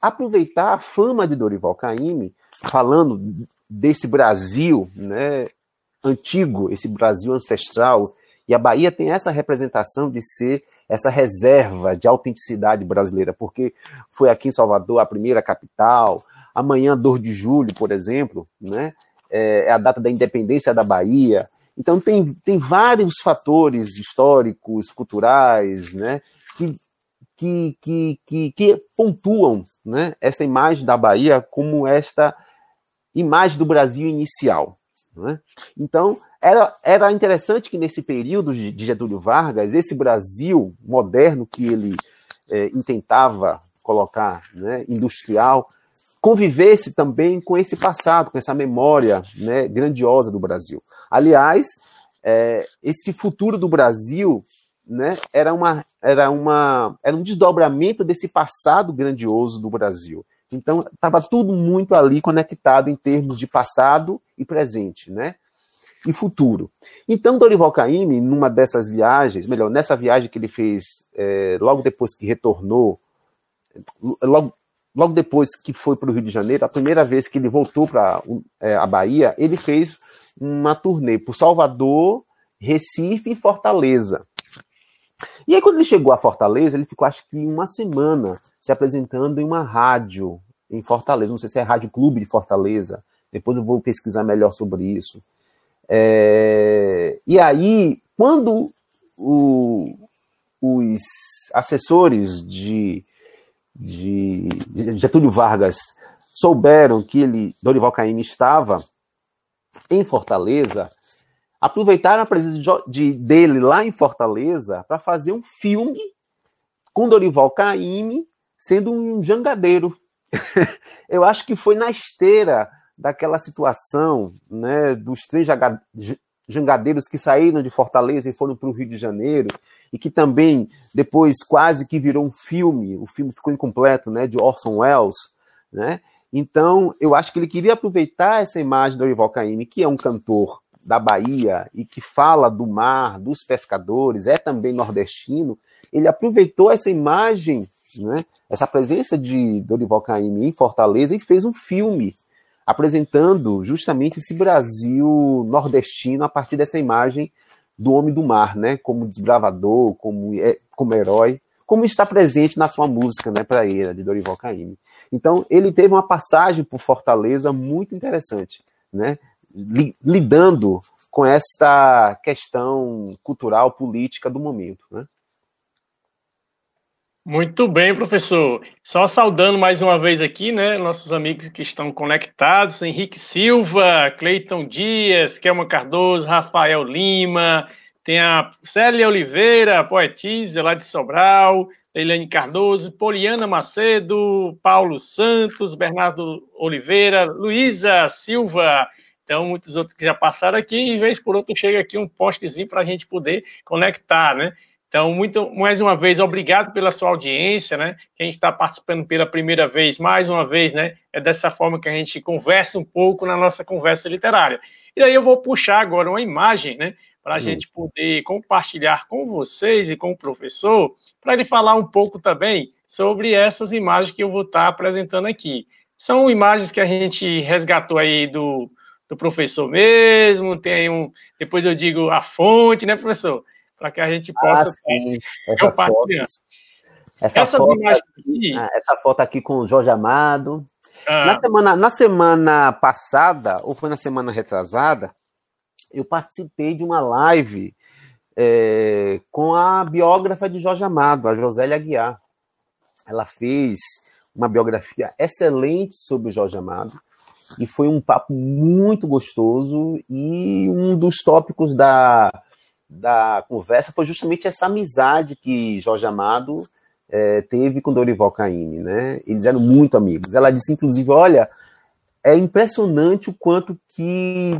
aproveitar a fama de Dorival Caymmi, falando desse Brasil né, antigo, esse Brasil ancestral, e a Bahia tem essa representação de ser essa reserva de autenticidade brasileira, porque foi aqui em Salvador a primeira capital, amanhã, 2 de julho, por exemplo, né, é, é a data da independência da Bahia. Então, tem, tem vários fatores históricos, culturais, né, que, que, que, que, que pontuam né, essa imagem da Bahia como esta imagem do Brasil inicial. Né? Então, era, era interessante que nesse período de Getúlio Vargas, esse Brasil moderno que ele é, intentava colocar, né, industrial, convivesse também com esse passado, com essa memória né, grandiosa do Brasil. Aliás, é, esse futuro do Brasil né, era, uma, era, uma, era um desdobramento desse passado grandioso do Brasil. Então, estava tudo muito ali conectado em termos de passado e presente, né? E futuro. Então, Dorival Caymmi, numa dessas viagens, melhor, nessa viagem que ele fez é, logo depois que retornou, logo, logo depois que foi para o Rio de Janeiro, a primeira vez que ele voltou para é, a Bahia, ele fez uma turnê por Salvador, Recife e Fortaleza. E aí, quando ele chegou a Fortaleza, ele ficou acho que uma semana se apresentando em uma rádio em Fortaleza. Não sei se é Rádio Clube de Fortaleza. Depois eu vou pesquisar melhor sobre isso. É... E aí, quando o... os assessores de, de, de Getúlio Vargas souberam que ele, Dorival Caymmi, estava em Fortaleza, aproveitaram a presença de, de, dele lá em Fortaleza para fazer um filme com Dorival Caymmi sendo um jangadeiro. eu acho que foi na esteira daquela situação né, dos três jangadeiros que saíram de Fortaleza e foram para o Rio de Janeiro, e que também depois quase que virou um filme, o filme ficou incompleto, né, de Orson Welles, né? Então, eu acho que ele queria aproveitar essa imagem do Dorival Caymmi, que é um cantor da Bahia e que fala do mar, dos pescadores, é também nordestino, ele aproveitou essa imagem né, essa presença de Dorival Caymmi em Fortaleza e fez um filme apresentando justamente esse Brasil nordestino a partir dessa imagem do homem do mar, né, como desbravador, como, é, como herói, como está presente na sua música, né, para ele, de Dorival Caymmi. Então, ele teve uma passagem por Fortaleza muito interessante, né, lidando com esta questão cultural, política do momento, né. Muito bem, professor. Só saudando mais uma vez aqui, né, nossos amigos que estão conectados, Henrique Silva, Cleiton Dias, Kelma Cardoso, Rafael Lima, tem a Célia Oliveira, poetisa lá de Sobral, Leilane Cardoso, Poliana Macedo, Paulo Santos, Bernardo Oliveira, Luísa Silva, então muitos outros que já passaram aqui, e vez por outro chega aqui um postezinho para a gente poder conectar, né? Então, muito, mais uma vez, obrigado pela sua audiência, né? Quem está participando pela primeira vez, mais uma vez, né? É dessa forma que a gente conversa um pouco na nossa conversa literária. E aí eu vou puxar agora uma imagem, né? Para a hum. gente poder compartilhar com vocês e com o professor, para ele falar um pouco também sobre essas imagens que eu vou estar apresentando aqui. São imagens que a gente resgatou aí do, do professor mesmo, tem um. Depois eu digo a fonte, né, professor? Para que a gente possa ah, sim. compartilhar. Essa, essa, foto aqui, ah, essa foto aqui com o Jorge Amado. Ah. Na, semana, na semana passada, ou foi na semana retrasada, eu participei de uma live é, com a biógrafa de Jorge Amado, a Josélia Aguiar. Ela fez uma biografia excelente sobre Jorge Amado e foi um papo muito gostoso e um dos tópicos da da conversa foi justamente essa amizade que Jorge Amado é, teve com Dorival Caymmi, né? Eles eram muito amigos. Ela disse, inclusive, olha, é impressionante o quanto que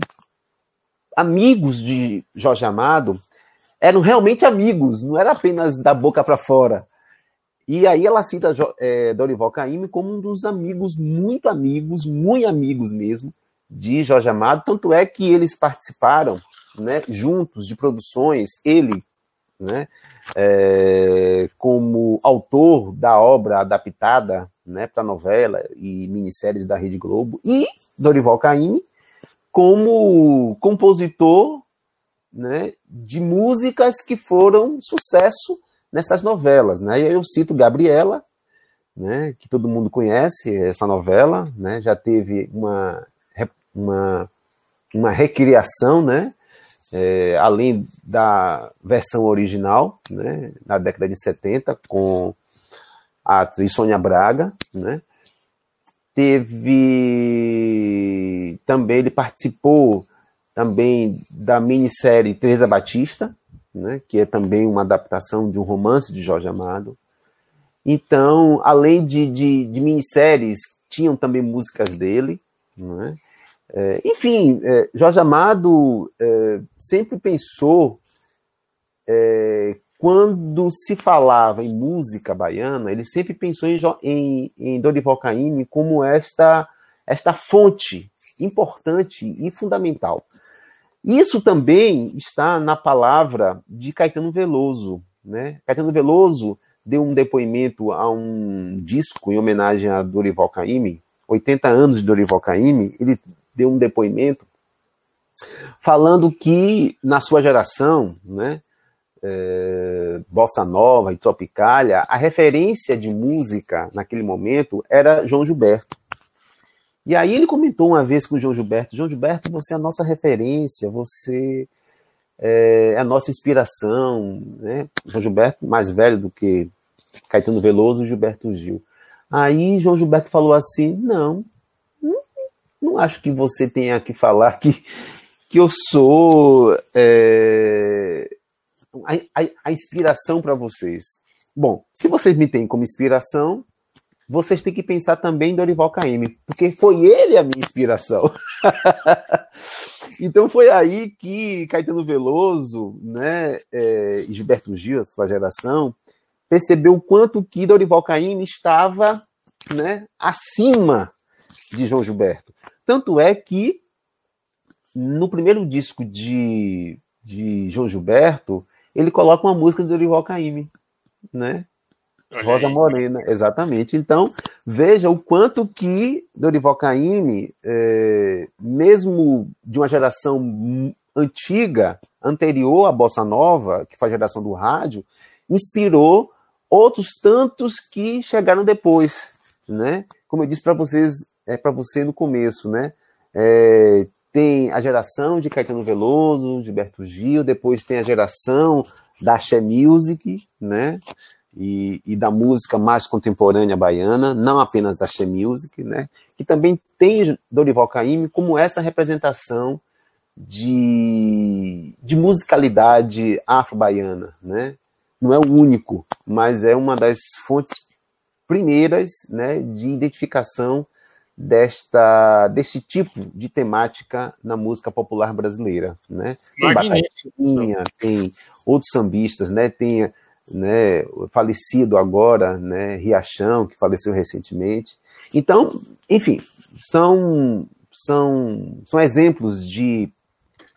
amigos de Jorge Amado eram realmente amigos, não era apenas da boca para fora. E aí ela cita é, Dorival Caymmi como um dos amigos, muito amigos, muito amigos mesmo, de Jorge Amado, tanto é que eles participaram né, juntos de produções, ele né, é, como autor da obra adaptada né, para novela e minisséries da Rede Globo, e Dorival Caymmi como compositor né, de músicas que foram sucesso nessas novelas. Né? E eu cito Gabriela, né, que todo mundo conhece essa novela, né, já teve uma, uma, uma recriação, né, é, além da versão original, né, na década de 70, com a atriz Sônia Braga, né, teve também, ele participou também da minissérie Teresa Batista, né, que é também uma adaptação de um romance de Jorge Amado. Então, além de, de, de minisséries, tinham também músicas dele. Né? É, enfim, é, Jorge Amado é, sempre pensou, é, quando se falava em música baiana, ele sempre pensou em, em, em Dorival Caymmi como esta, esta fonte importante e fundamental. Isso também está na palavra de Caetano Veloso. Né? Caetano Veloso deu um depoimento a um disco em homenagem a Dorival Caymmi, 80 anos de Dorival Caymmi, ele deu um depoimento falando que na sua geração, né, é, bossa nova e tropicália, a referência de música naquele momento era João Gilberto. E aí ele comentou uma vez com o João Gilberto: João Gilberto, você é a nossa referência, você é, é a nossa inspiração. Né? João Gilberto, mais velho do que Caetano Veloso e Gilberto Gil. Aí João Gilberto falou assim: não, não, não acho que você tenha que falar que, que eu sou é, a, a, a inspiração para vocês. Bom, se vocês me têm como inspiração, vocês têm que pensar também em Dorival Caymmi, porque foi ele a minha inspiração. então foi aí que Caetano Veloso, né, é, Gilberto Gil, a sua geração, percebeu o quanto que Dorival Caymmi estava, né, acima de João Gilberto. Tanto é que no primeiro disco de, de João Gilberto, ele coloca uma música de Dorival Caymmi, né? Rosa Morena, exatamente. Então, veja o quanto que Dorival Caymmi, é, mesmo de uma geração antiga, anterior à Bossa Nova, que foi a geração do rádio, inspirou outros tantos que chegaram depois, né? Como eu disse para vocês, é para você no começo, né? É, tem a geração de Caetano Veloso, Gilberto Gil, depois tem a geração da Axé Music, né? e, e, da música mais contemporânea baiana, não apenas da She Music, né? que também tem Dorival Caymmi como essa representação de, de musicalidade afro-baiana. Né? Não é o único, mas é uma das fontes primeiras né, de identificação desta deste tipo de temática na música popular brasileira, né? Tem Batatinha, tem outros sambistas, né? Tem né, falecido agora, né, Riachão, que faleceu recentemente. Então, enfim, são, são, são exemplos de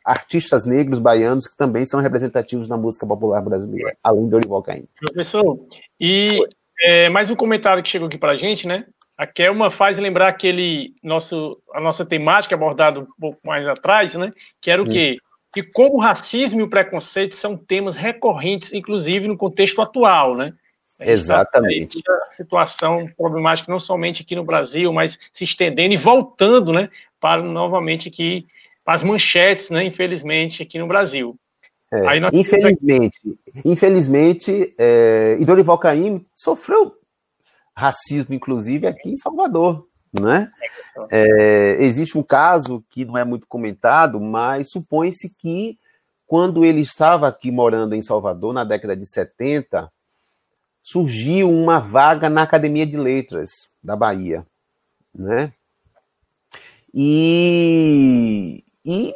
artistas negros baianos que também são representativos na música popular brasileira, além de Orival Caim. Professor, e é, mais um comentário que chegou aqui para a gente, né? A Kelma faz lembrar aquele nosso, a nossa temática abordada um pouco mais atrás, né? Que era o quê? que como o racismo e o preconceito são temas recorrentes, inclusive no contexto atual, né? Exatamente. A situação problemática não somente aqui no Brasil, mas se estendendo e voltando, né, para novamente aqui para as manchetes, né, infelizmente aqui no Brasil. É. Infelizmente, infelizmente, é, e Dorival Caymmi sofreu racismo, inclusive aqui em Salvador né? É, existe um caso que não é muito comentado, mas supõe-se que quando ele estava aqui morando em Salvador, na década de 70, surgiu uma vaga na Academia de Letras da Bahia, né? E, e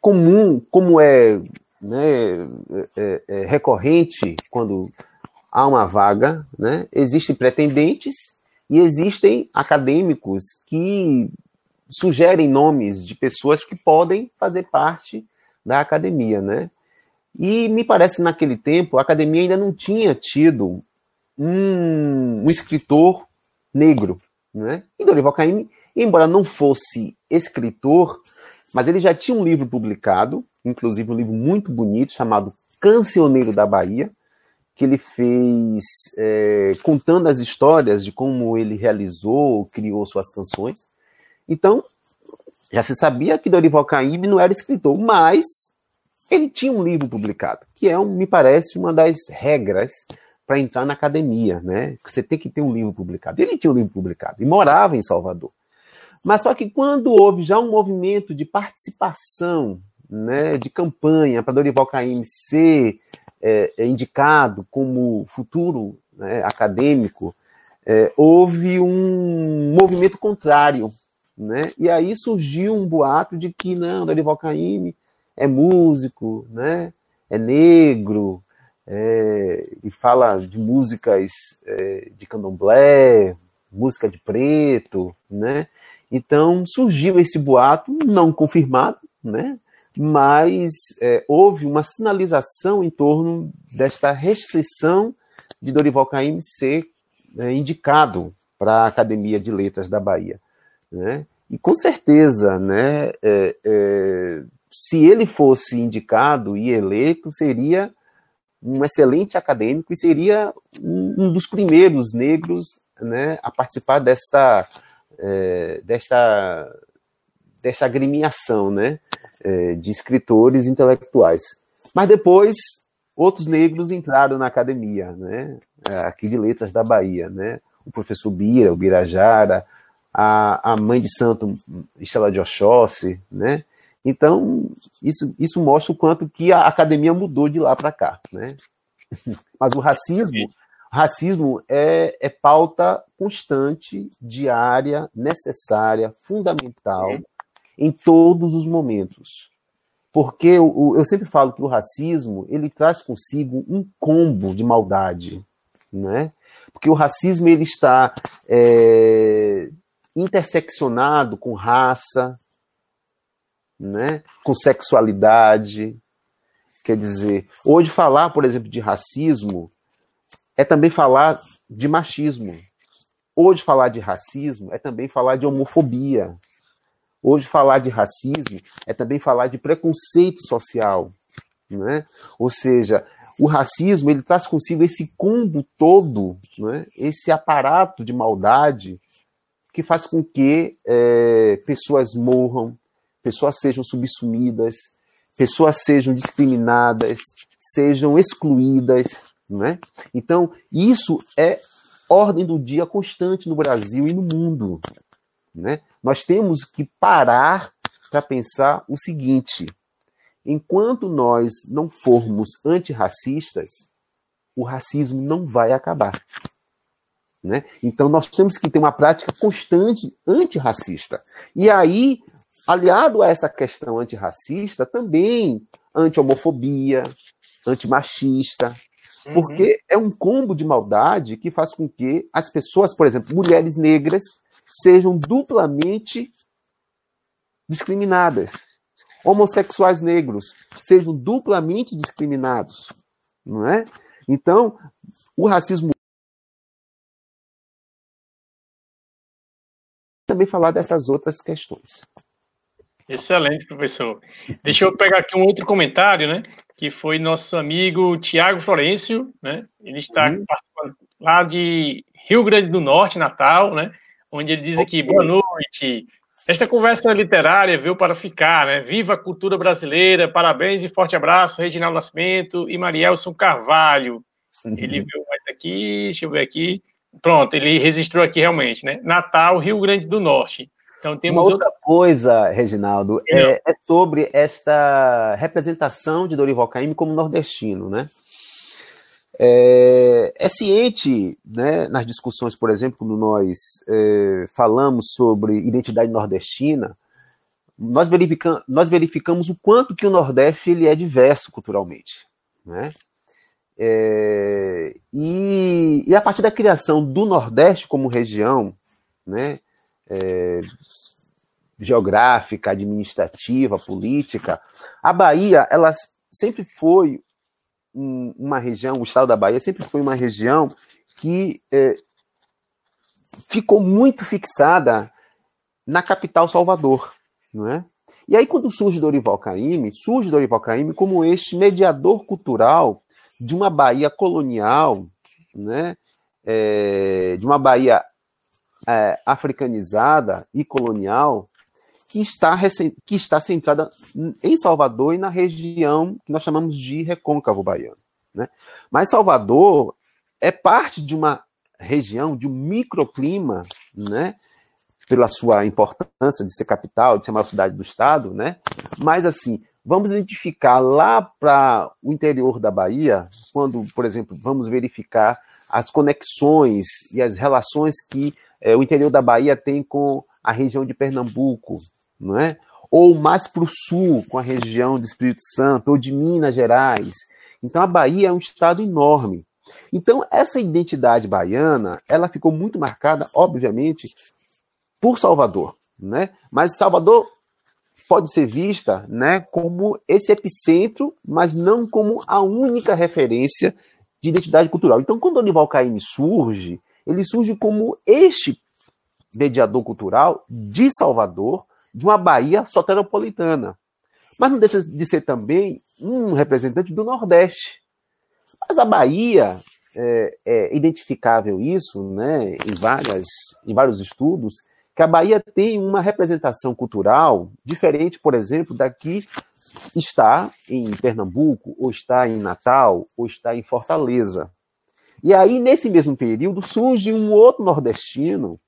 comum, como é, né, é, é recorrente quando há uma vaga, né? Existem pretendentes e existem acadêmicos que sugerem nomes de pessoas que podem fazer parte da academia, né? E me parece que naquele tempo a academia ainda não tinha tido um, um escritor negro. Né? E Dorival Caymmi, embora não fosse escritor, mas ele já tinha um livro publicado, inclusive um livro muito bonito, chamado Cancioneiro da Bahia, que ele fez é, contando as histórias de como ele realizou, criou suas canções. Então, já se sabia que Dorival Caymmi não era escritor, mas ele tinha um livro publicado, que é, me parece, uma das regras para entrar na academia, né? Você tem que ter um livro publicado. Ele tinha um livro publicado e morava em Salvador. Mas só que quando houve já um movimento de participação, né, de campanha para Dorival Caymmi ser é, é, indicado como futuro né, acadêmico, é, houve um movimento contrário, né? E aí surgiu um boato de que não, Dorival Caymmi é músico, né? É negro, é, e fala de músicas é, de candomblé, música de preto, né? Então surgiu esse boato não confirmado, né? Mas é, houve uma sinalização em torno desta restrição de Dorival Caymmi ser é, indicado para a Academia de Letras da Bahia, né? E com certeza, né? É, é, se ele fosse indicado e eleito, seria um excelente acadêmico e seria um, dos primeiros negros né, a participar desta, é, desta, desta agremiação né, é, de escritores intelectuais. Mas depois, outros negros entraram na academia, né, aqui de Letras da Bahia. Né, o professor Bira, o Birajara, a, a mãe de santo Estela de Oxóssi, né, então, isso, isso mostra o quanto que a academia mudou de lá para cá. Né? Mas o racismo, racismo é, é pauta constante, diária, necessária, fundamental em todos os momentos. Porque eu, eu sempre falo que o racismo ele traz consigo um combo de maldade, né? Porque o racismo ele está é, interseccionado com raça, né, com sexualidade. Quer dizer, hoje falar, por exemplo, de racismo é também falar de machismo. Hoje falar de racismo é também falar de homofobia. Hoje falar de racismo é também falar de preconceito social, né? Ou seja, o racismo ele traz consigo esse combo todo, né? esse aparato de maldade que faz com que é, pessoas morram, pessoas sejam subsumidas, pessoas sejam discriminadas, sejam excluídas, não é? Então, isso é ordem do dia constante no Brasil e no mundo, né? Nós temos que parar para pensar o seguinte: enquanto nós não formos antirracistas, o racismo não vai acabar. Né? Então nós temos que ter uma prática constante antirracista. E aí aliado a essa questão antirracista, também anti-homofobia, antimachista, uhum. porque é um combo de maldade que faz com que as pessoas, por exemplo, mulheres negras, sejam duplamente discriminadas. Homossexuais negros sejam duplamente discriminados, não é? Então, o racismo também falar dessas outras questões. Excelente, professor. Deixa eu pegar aqui um outro comentário, né? Que foi nosso amigo Tiago Florencio, né? Ele está uhum. participando lá de Rio Grande do Norte, Natal, né? Onde ele diz aqui, boa noite. Esta conversa literária veio para ficar, né? Viva a cultura brasileira, parabéns e forte abraço, Reginaldo Nascimento e Marielson Carvalho. Uhum. Ele viu mais aqui, deixa eu ver aqui. Pronto, ele registrou aqui realmente, né? Natal, Rio Grande do Norte. Então temos Uma outra coisa, Reginaldo, é, é, sobre esta representação de Dorival Caymmi como nordestino, né? É, é ciente, né, nas discussões, por exemplo, quando nós é, falamos sobre identidade nordestina, nós, nós verificamos o quanto que o Nordeste ele é diverso culturalmente, né? É, e, e, a partir da criação do Nordeste como região, né, é, geográfica, administrativa, política, a Bahia ela sempre foi uma região, o estado da Bahia sempre foi uma região que é, ficou muito fixada na capital Salvador, não é? E aí quando surge Dorival Caymmi, surge Dorival Caymmi como este mediador cultural de uma Bahia colonial, né? É, de uma Bahia é, africanizada e colonial, que está, que está centrada em Salvador e na região que nós chamamos de recôncavo baiano. Né? Mas Salvador é parte de uma região, de um microclima, né? pela sua importância de ser capital, de ser a maior cidade do estado, né? mas assim, vamos identificar lá para o interior da Bahia, quando, por exemplo, vamos verificar as conexões e as relações que é, o interior da Bahia tem com a região de Pernambuco, não é? Ou mais para o sul, com a região de Espírito Santo, ou de Minas Gerais. Então a Bahia é um estado enorme. Então essa identidade baiana, ela ficou muito marcada, obviamente, por Salvador, né? Mas Salvador pode ser vista, né, como esse epicentro, mas não como a única referência de identidade cultural. Então, quando o Dorival Caymmi surge, ele surge como este mediador cultural de Salvador, de uma Bahia soteropolitana. Mas não deixa de ser também um representante do Nordeste. Mas a Bahia, é, é identificável isso né, em, várias, em vários estudos, que a Bahia tem uma representação cultural diferente, por exemplo, daqui está em Pernambuco, ou está em Natal, ou está em Fortaleza. E aí, nesse mesmo período, surge um outro nordestino,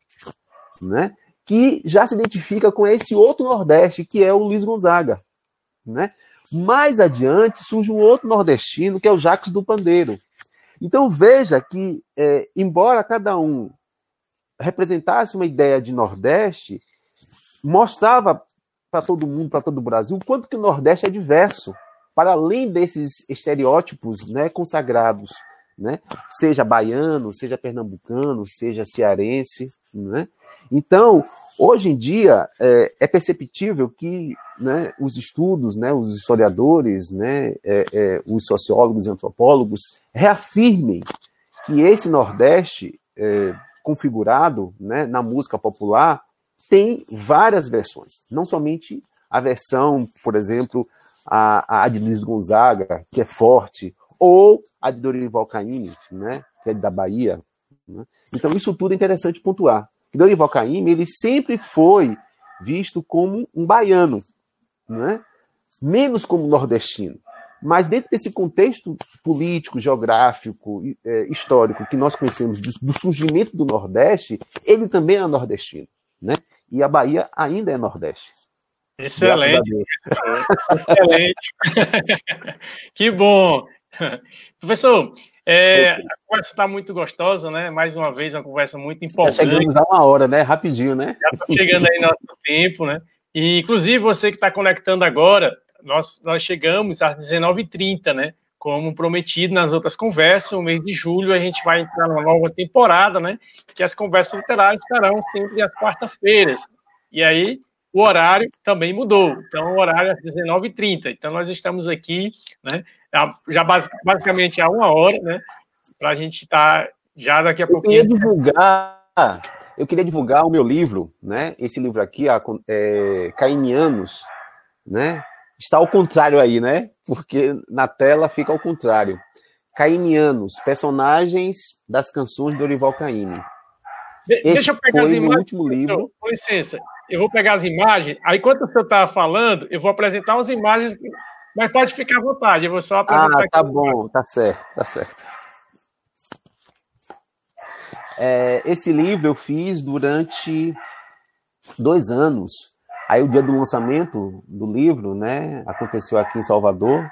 né, que já se identifica com esse outro Nordeste, que é o Luiz Gonzaga. Né? Mais adiante surge um outro nordestino, que é o Jacques do Pandeiro. Então veja que, é, embora cada um representasse uma ideia de Nordeste, mostrava para todo mundo, para todo o Brasil, o quanto que o Nordeste é diverso, para além desses estereótipos né, consagrados, né? seja baiano, seja pernambucano, seja cearense. Né? Então, hoje em dia, é, é perceptível que né, os estudos, né, os historiadores, né, é, é, os sociólogos e antropólogos reafirmem que esse Nordeste é, configurado né, na música popular tem várias versões, não somente a versão, por exemplo, a, a de Luiz Gonzaga, que é forte, ou a de Dorival Caymmi, né, que é da Bahia. Né? Então, isso tudo é interessante pontuar. Dorival Caymmi, ele sempre foi visto como um baiano, né? menos como nordestino. Mas dentro desse contexto político, geográfico, é, histórico que nós conhecemos do, do, surgimento do Nordeste, ele também é nordestino, né? E a Bahia ainda é Nordeste. Excelente, excelente. que bom. Professor, é, a conversa está muito gostosa, né? Mais uma vez, uma conversa muito importante. Já chegamos a uma hora, né? Rapidinho, né? Já está chegando aí nosso tempo, né? E, inclusive, você que está conectando agora, nós, nós chegamos às 19h30, né? Como prometido nas outras conversas, no mês de julho a gente vai entrar numa nova temporada, né? Que as conversas literárias estarão sempre às quarta-feiras. E aí, o horário também mudou. Então, o horário é às 19h30. Então, nós estamos aqui, né? Já basicamente há uma hora, né? Para a gente estar tá já daqui a pouco. Eu queria divulgar. Eu queria divulgar o meu livro, né? Esse livro aqui, é, Caimianos, né? Está ao contrário aí, né? Porque na tela fica ao contrário. Caimianos, personagens das canções de Dorival Caymmi. Esse Deixa eu pegar as imagens. último livro. Com licença, eu vou pegar as imagens. Aí, enquanto o senhor está falando, eu vou apresentar as imagens, mas pode ficar à vontade. Eu vou só apresentar. Ah, tá bom, tá certo, tá certo. É, esse livro eu fiz durante dois anos Aí o dia do lançamento do livro, né, aconteceu aqui em Salvador,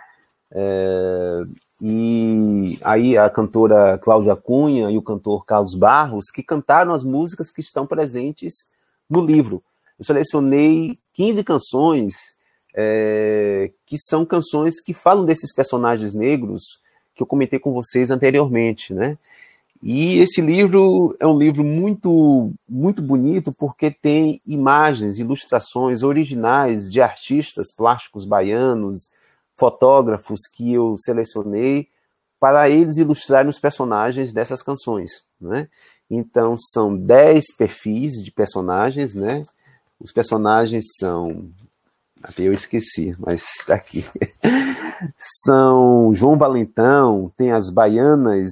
é, e aí a cantora Cláudia Cunha e o cantor Carlos Barros, que cantaram as músicas que estão presentes no livro. Eu selecionei 15 canções, é, que são canções que falam desses personagens negros que eu comentei com vocês anteriormente, né? E esse livro é um livro muito, muito bonito porque tem imagens, ilustrações originais de artistas plásticos baianos, fotógrafos que eu selecionei para eles ilustrarem os personagens dessas canções, né? Então são dez perfis de personagens, né? Os personagens são eu esqueci, mas está aqui. são João Valentão, tem as baianas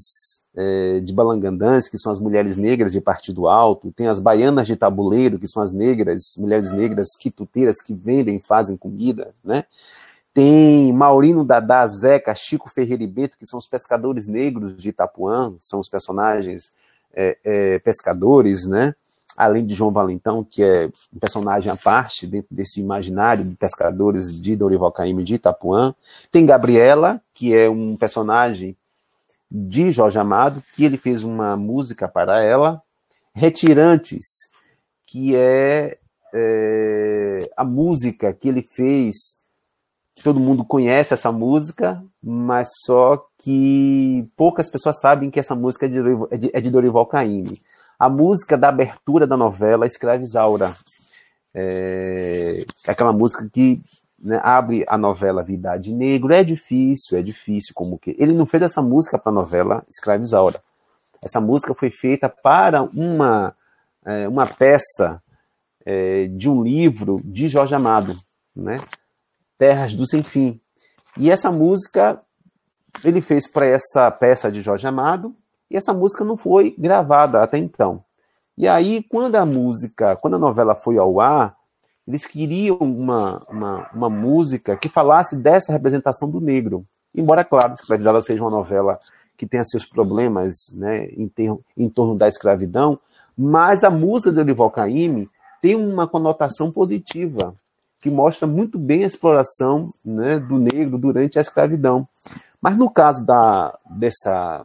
é, de Balangandãs, que são as mulheres negras de Partido Alto, tem as baianas de tabuleiro, que são as negras, mulheres negras quituteiras que vendem, fazem comida, né? Tem Maurino Dadá, Zeca, Chico Ferreira e Bento, que são os pescadores negros de Itapuã, são os personagens é, é, pescadores, né? Além de João Valentão, que é um personagem à parte dentro desse imaginário de pescadores de Dorival Caymmi de Itapuã. Tem Gabriela, que é um personagem de Jorge Amado, que ele fez uma música para ela. Retirantes, que é, é a música que ele fez todo mundo conhece essa música, mas só que poucas pessoas sabem que essa música é de, é é de Dorival Caymmi. A música da abertura da novela Escravizaura. É aquela música que né, abre a novela Vidade Negro. É difícil, é difícil, como que. Ele não fez essa música para a novela Escravizaura. Essa música foi feita para uma, é, uma peça é, de um livro de Jorge Amado, né? Terras do Sem Fim. E essa música ele fez para essa peça de Jorge Amado, e essa música não foi gravada até então. E aí, quando a música, quando a novela foi ao ar, eles queriam uma, uma, uma música que falasse dessa representação do negro. Embora, claro, Escravizada seja uma novela que tenha seus problemas né, em, ter, em torno da escravidão, mas a música de Olival Caymmi tem uma conotação positiva, que mostra muito bem a exploração né, do negro durante a escravidão. Mas no caso da, dessa,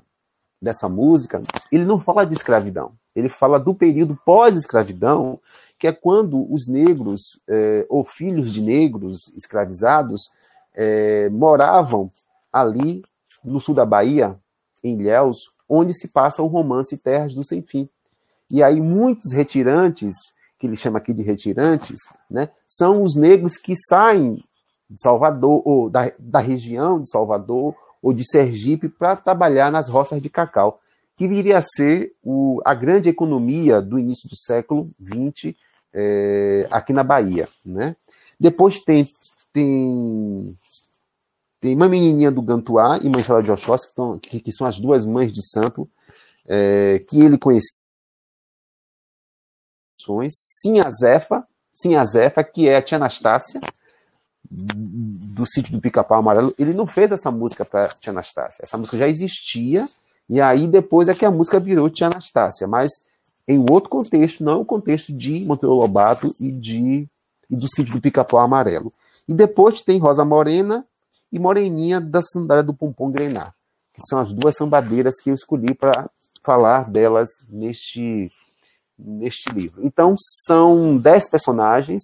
dessa música, ele não fala de escravidão, ele fala do período pós-escravidão, que é quando os negros é, ou filhos de negros escravizados é, moravam ali no sul da Bahia, em Ilhéus, onde se passa o romance Terras do Sem Fim. E aí muitos retirantes que ele chama aqui de retirantes, né, são os negros que saem de Salvador, ou da, da região de Salvador, ou de Sergipe, para trabalhar nas roças de cacau, que viria a ser o, a grande economia do início do século XX é, aqui na Bahia. Né? Depois tem, tem, tem uma menininha do Gantuá e Manchela de Oxóssi, que, que, que, são as duas mães de santo, é, que ele conhecia sim a Zefa, sim a Zefa, que é a tia Anastácia, do sítio do Pica-Pau Amarelo, ele não fez essa música para tia Anastácia. Essa música já existia, e aí depois é que a música virou tia Anastácia, mas em outro contexto, não é o contexto de Monteiro Lobato e, de, e do sítio do Pica-Pau Amarelo. E depois tem Rosa Morena e Moreninha da Sandália do Pompom Grenar, que são as duas sambadeiras que eu escolhi para falar delas neste neste livro. Então, são dez personagens,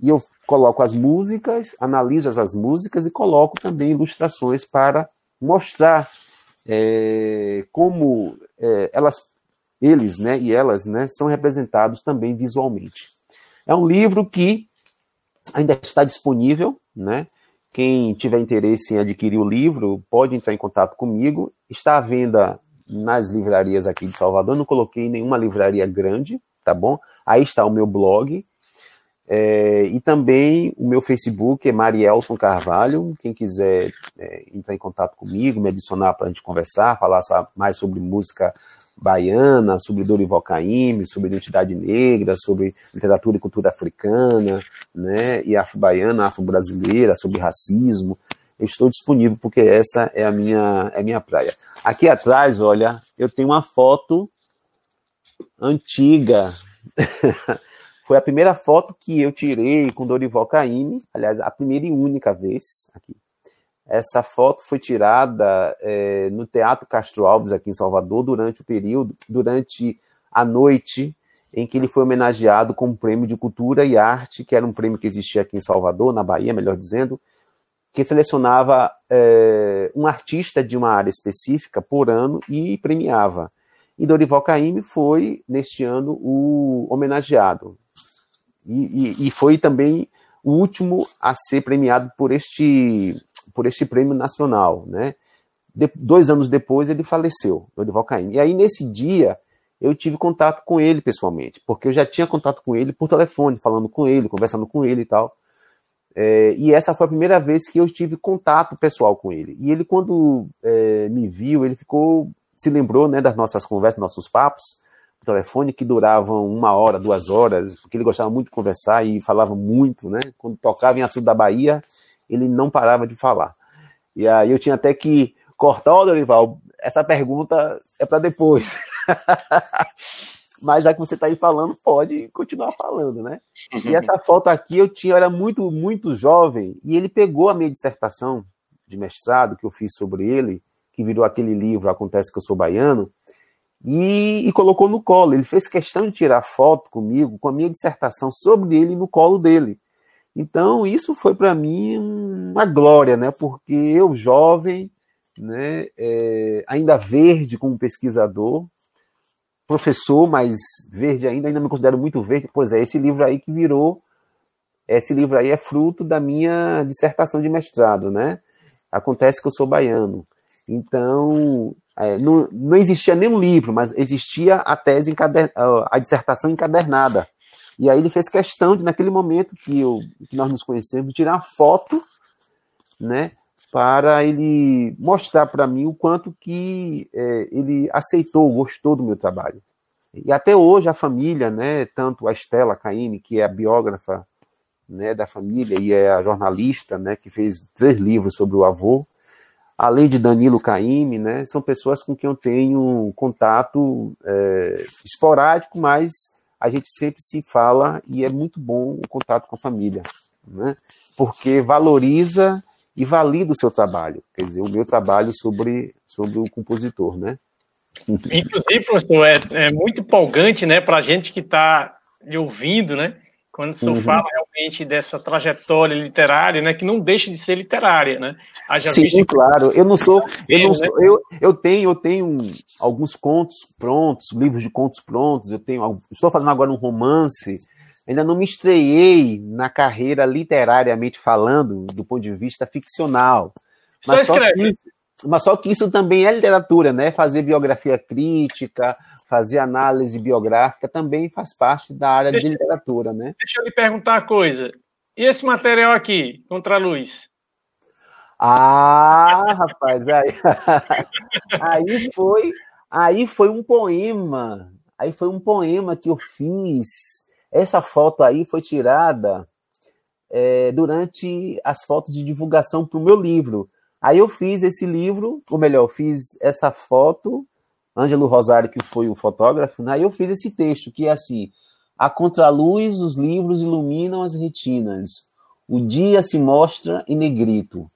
e eu coloco as músicas, analiso as músicas e coloco também ilustrações para mostrar é, como é, elas, eles né, e elas né, são representados também visualmente. É um livro que ainda está disponível, né? Quem tiver interesse em adquirir o livro pode entrar em contato comigo. Está à venda nas livrarias aqui de Salvador, não coloquei nenhuma livraria grande, tá bom? Aí está o meu blog. É, e também o meu Facebook é Marielson Carvalho. Quem quiser é, entrar em contato comigo, me adicionar para a gente conversar, falar mais sobre música baiana, sobre Dorival Caymmi, sobre identidade negra, sobre literatura e cultura africana, né, e afro-baiana, afro-brasileira, sobre racismo. Eu estou disponível porque essa é a minha, é a minha praia. Aqui atrás, olha, eu tenho uma foto antiga. Foi a primeira foto que eu tirei com Dorival Caymmi, aliás, a primeira e única vez aqui. Essa foto foi tirada é, no Teatro Castro Alves, aqui em Salvador, durante o período, durante a noite em que ele foi homenageado com o Prêmio de Cultura e Arte, que era um prêmio que existia aqui em Salvador, na Bahia, melhor dizendo, que selecionava é, um artista de uma área específica por ano e premiava. E Dorival Caymmi foi, neste ano, o homenageado. E, e, foi também o último a ser premiado por este, por este prêmio nacional, né? De, dois anos depois ele faleceu, Dorival Caymmi. E aí nesse dia eu tive contato com ele pessoalmente, porque eu já tinha contato com ele por telefone, falando com ele, conversando com ele e tal. É, e essa foi a primeira vez que eu tive contato pessoal com ele. E ele, quando é, me viu, ele ficou, se lembrou né, das nossas conversas, nossos papos, telefone, que duravam uma hora, duas horas, porque ele gostava muito de conversar e falava muito, né? Quando tocava em assunto da Bahia, ele não parava de falar. E aí eu tinha até que cortar, ó, Dorival, essa pergunta é para depois. Mas já que você está aí falando, pode continuar falando, né? E essa foto aqui eu tinha, eu era muito, muito jovem, e ele pegou a minha dissertação de mestrado que eu fiz sobre ele, que virou aquele livro Acontece que eu sou baiano, e, e, colocou no colo. Ele fez questão de tirar foto comigo, com a minha dissertação sobre ele no colo dele. Então, isso foi para mim uma glória, né? Porque eu, jovem, né, é, ainda verde como pesquisador, professor, mas verde ainda, ainda me considero muito verde. Pois é, esse livro aí que virou, esse livro aí é fruto da minha dissertação de mestrado, né? Acontece que eu sou baiano. Então, é, não, não existia nenhum livro, mas existia a tese, encader, a dissertação encadernada. E aí ele fez questão de, naquele momento que, eu, que nós nos conhecemos, tirar foto, né, para ele mostrar para mim o quanto que é, ele aceitou, gostou do meu trabalho. E até hoje a família, né, tanto a Estela Caime, que é a biógrafa né, da família e é a jornalista, né, que fez três livros sobre o avô, além de Danilo Caime, né, são pessoas com quem eu tenho contato é, esporádico, mas a gente sempre se fala e é muito bom o contato com a família, né, porque valoriza e valida o seu trabalho, quer dizer, o meu trabalho sobre, sobre o compositor, né? Inclusive, professor, é, é muito empolgante, né, para a gente que está lhe ouvindo, né, quando o senhor uhum. fala realmente dessa trajetória literária, né, que não deixa de ser literária, né? Sim, visto... claro. Eu não sou, eu não sou, né? eu, eu tenho, eu tenho alguns contos prontos, livros de contos prontos. Eu tenho, estou fazendo agora um romance ainda não me estreiei na carreira literariamente falando, do ponto de vista ficcional. Mas só, só que, mas só que isso também é literatura, né? Fazer biografia crítica, fazer análise biográfica também faz parte da área deixa, de literatura, né? Deixa eu lhe perguntar uma coisa. E esse material aqui, Contra a Luz? Ah, rapaz, aí, aí foi, aí foi um poema, aí foi um poema que eu fiz essa foto aí foi tirada é, durante as fotos de divulgação para o meu livro. Aí eu fiz esse livro, ou melhor, fiz essa foto, Ângelo Rosário, que foi o fotógrafo, né? eu fiz esse texto, que é assim: A contraluz, os livros iluminam as retinas. O dia se mostra em negrito.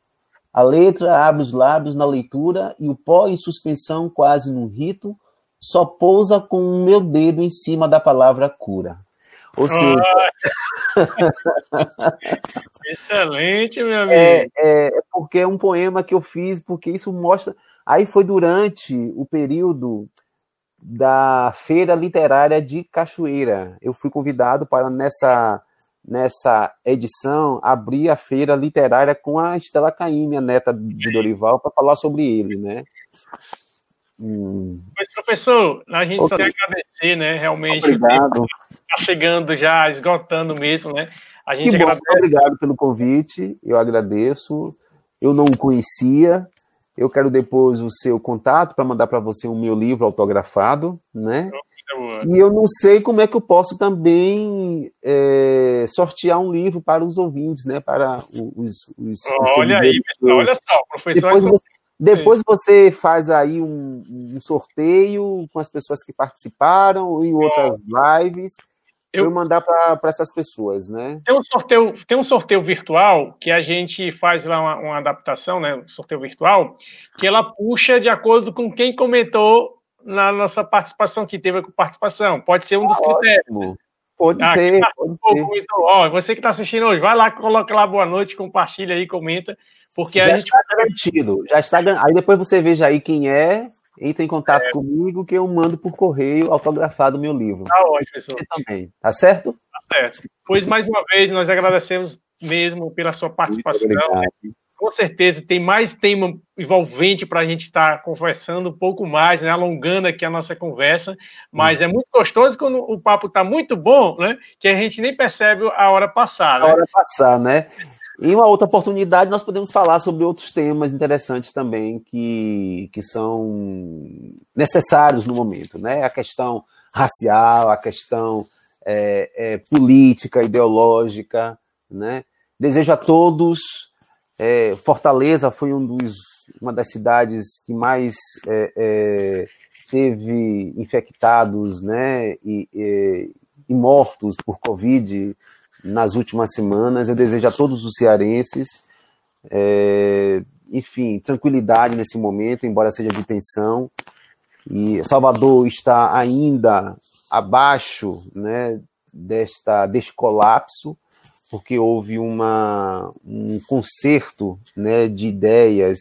A letra abre os lábios na leitura e o pó em suspensão, quase num rito, só pousa com o meu dedo em cima da palavra cura. Ou seja. Excelente, meu amigo. É, é, porque é um poema que eu fiz, porque isso mostra. Aí foi durante o período da Feira Literária de Cachoeira. Eu fui convidado para, nessa, nessa edição, abrir a Feira Literária com a Estela Caime, a neta de Dorival, para falar sobre ele, né? Hum. Mas, professor, a gente okay. só tem que agradecer, né? Realmente. Obrigado. Está chegando já, esgotando mesmo, né? A gente agradece... Obrigado pelo convite, eu agradeço. Eu não o conhecia. Eu quero depois o seu contato para mandar para você o meu livro autografado, né? E eu não sei como é que eu posso também é, sortear um livro para os ouvintes, né? Para os. os, os olha aí, pessoal, olha só, professor. Depois você, depois você faz aí um, um, sorteio com as pessoas que participaram em outras lives. Eu, eu mandar para essas pessoas, né? Tem um sorteio, tem um sorteio virtual que a gente faz lá uma, uma adaptação, né? Um sorteio virtual, que ela puxa de acordo com quem comentou na nossa participação, que teve a participação. Pode ser um dos ah, critérios. Pode ah, ser, pode ser. ó, você que está assistindo hoje, vai lá, coloca lá boa noite, compartilha aí, comenta. Porque já a gente... está garantido, já está Aí depois você veja aí quem é, entre em contato é. comigo que eu mando por correio autografado o meu livro. Tá ótimo, pessoal. Você também, tá certo? Tá certo. Pois mais uma vez nós agradecemos mesmo pela sua participação. com certeza tem mais tema envolvente para a gente estar tá conversando um pouco mais, né, alongando aqui a nossa conversa, mas hum. é muito gostoso quando o papo está muito bom, né, que a gente nem percebe a hora passar. Né? A hora passar, né? Em uma outra oportunidade, nós podemos falar sobre outros temas interessantes também que, que são necessários no momento, né? A questão racial, a questão é, é, política, ideológica, né? Desejo a todos é, Fortaleza foi um dos, uma das cidades que mais é, é, teve infectados né, e, e, e, mortos por Covid nas últimas semanas. Eu desejo a todos os cearenses, é, enfim, tranquilidade nesse momento, embora seja de tensão. E Salvador está ainda abaixo né, desta, deste colapso porque houve uma, um concerto né, de ideias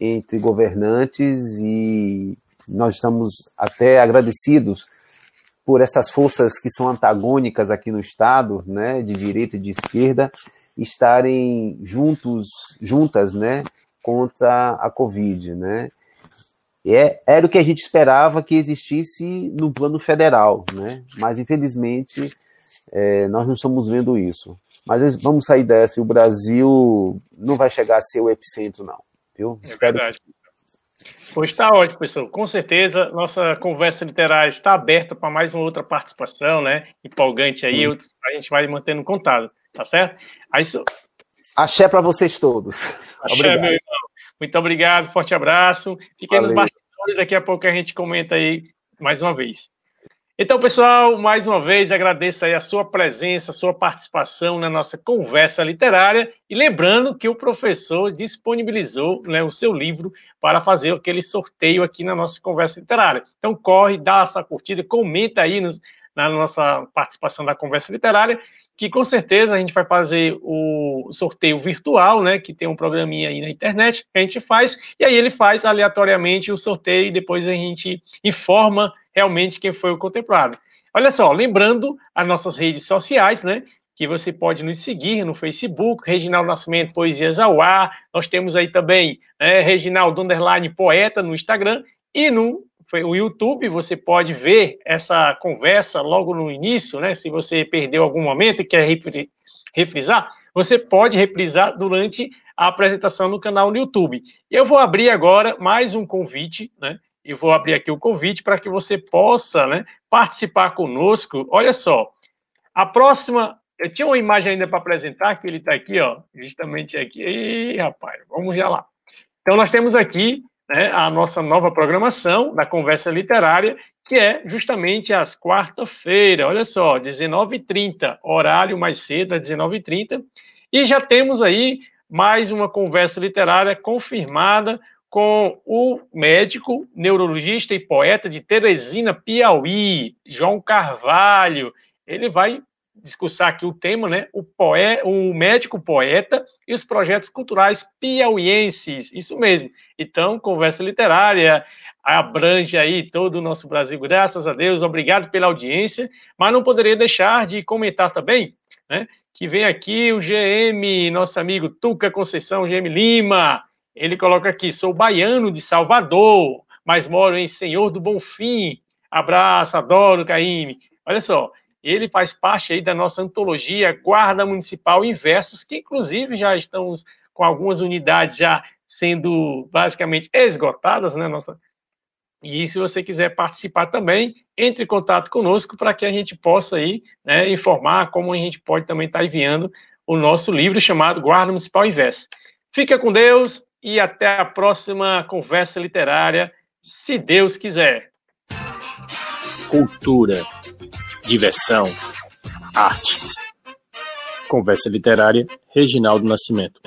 entre governantes e nós estamos até agradecidos por essas forças que são antagônicas aqui no Estado, né, de direita e de esquerda, estarem juntos, juntas, né, contra a Covid, né. É, era o que a gente esperava que existisse no plano federal, né, mas infelizmente é, nós não estamos vendo isso. Mas vamos sair dessa e o Brasil não vai chegar a ser o epicentro, não. Viu? É verdade. Pois está ótimo, pessoal. Com certeza, nossa conversa literária está aberta para mais uma outra participação, né? Empolgante aí, hum. a gente vai mantendo contato, tá certo? Aí, so... Axé para vocês todos. Axé, obrigado. meu irmão. Muito obrigado, forte abraço. Fiquem Valeu. nos bastidores, daqui a pouco a gente comenta aí mais uma vez. Então, pessoal, mais uma vez agradeço a sua presença, a sua participação na nossa conversa literária e lembrando que o professor disponibilizou né, o seu livro para fazer aquele sorteio aqui na nossa conversa literária. Então, corre, dá essa curtida, comenta aí nos, na nossa participação da conversa literária, que com certeza a gente vai fazer o sorteio virtual, né, que tem um programinha aí na internet que a gente faz, e aí ele faz aleatoriamente o sorteio e depois a gente informa realmente quem foi o contemplado. Olha só, lembrando as nossas redes sociais, né? Que você pode nos seguir no Facebook, Reginaldo Nascimento Poesias ao Ar. Nós temos aí também né, Reginaldo Underline Poeta no Instagram e no o YouTube, você pode ver essa conversa logo no início, né? Se você perdeu algum momento e quer refrisar, você pode reprisar durante a apresentação no canal no YouTube. Eu vou abrir agora mais um convite, né? E vou abrir aqui o convite para que você possa né, participar conosco. Olha só, a próxima. Eu tinha uma imagem ainda para apresentar, que ele está aqui, ó, justamente aqui. Ih, rapaz, vamos já lá. Então, nós temos aqui né, a nossa nova programação da Conversa Literária, que é justamente às quarta-feira, olha só, 19h30, horário mais cedo, às 19h30. E já temos aí mais uma conversa literária confirmada com o médico, neurologista e poeta de Teresina, Piauí, João Carvalho. Ele vai discursar aqui o tema, né? O, poe o médico poeta e os projetos culturais piauienses. Isso mesmo. Então, conversa literária abrange aí todo o nosso Brasil, graças a Deus. Obrigado pela audiência, mas não poderia deixar de comentar também, né? Que vem aqui o GM, nosso amigo Tuca Conceição, GM Lima, ele coloca aqui: sou baiano de Salvador, mas moro em Senhor do Bonfim. Abraço, adoro, Caíme. Olha só, ele faz parte aí da nossa antologia Guarda Municipal em Versos, que inclusive já estamos com algumas unidades já sendo basicamente esgotadas, né, nossa. E se você quiser participar também, entre em contato conosco para que a gente possa aí, né, informar como a gente pode também estar enviando o nosso livro chamado Guarda Municipal em Versos. Fica com Deus, e até a próxima conversa literária, se Deus quiser. Cultura, diversão, arte. Conversa literária, Reginaldo Nascimento.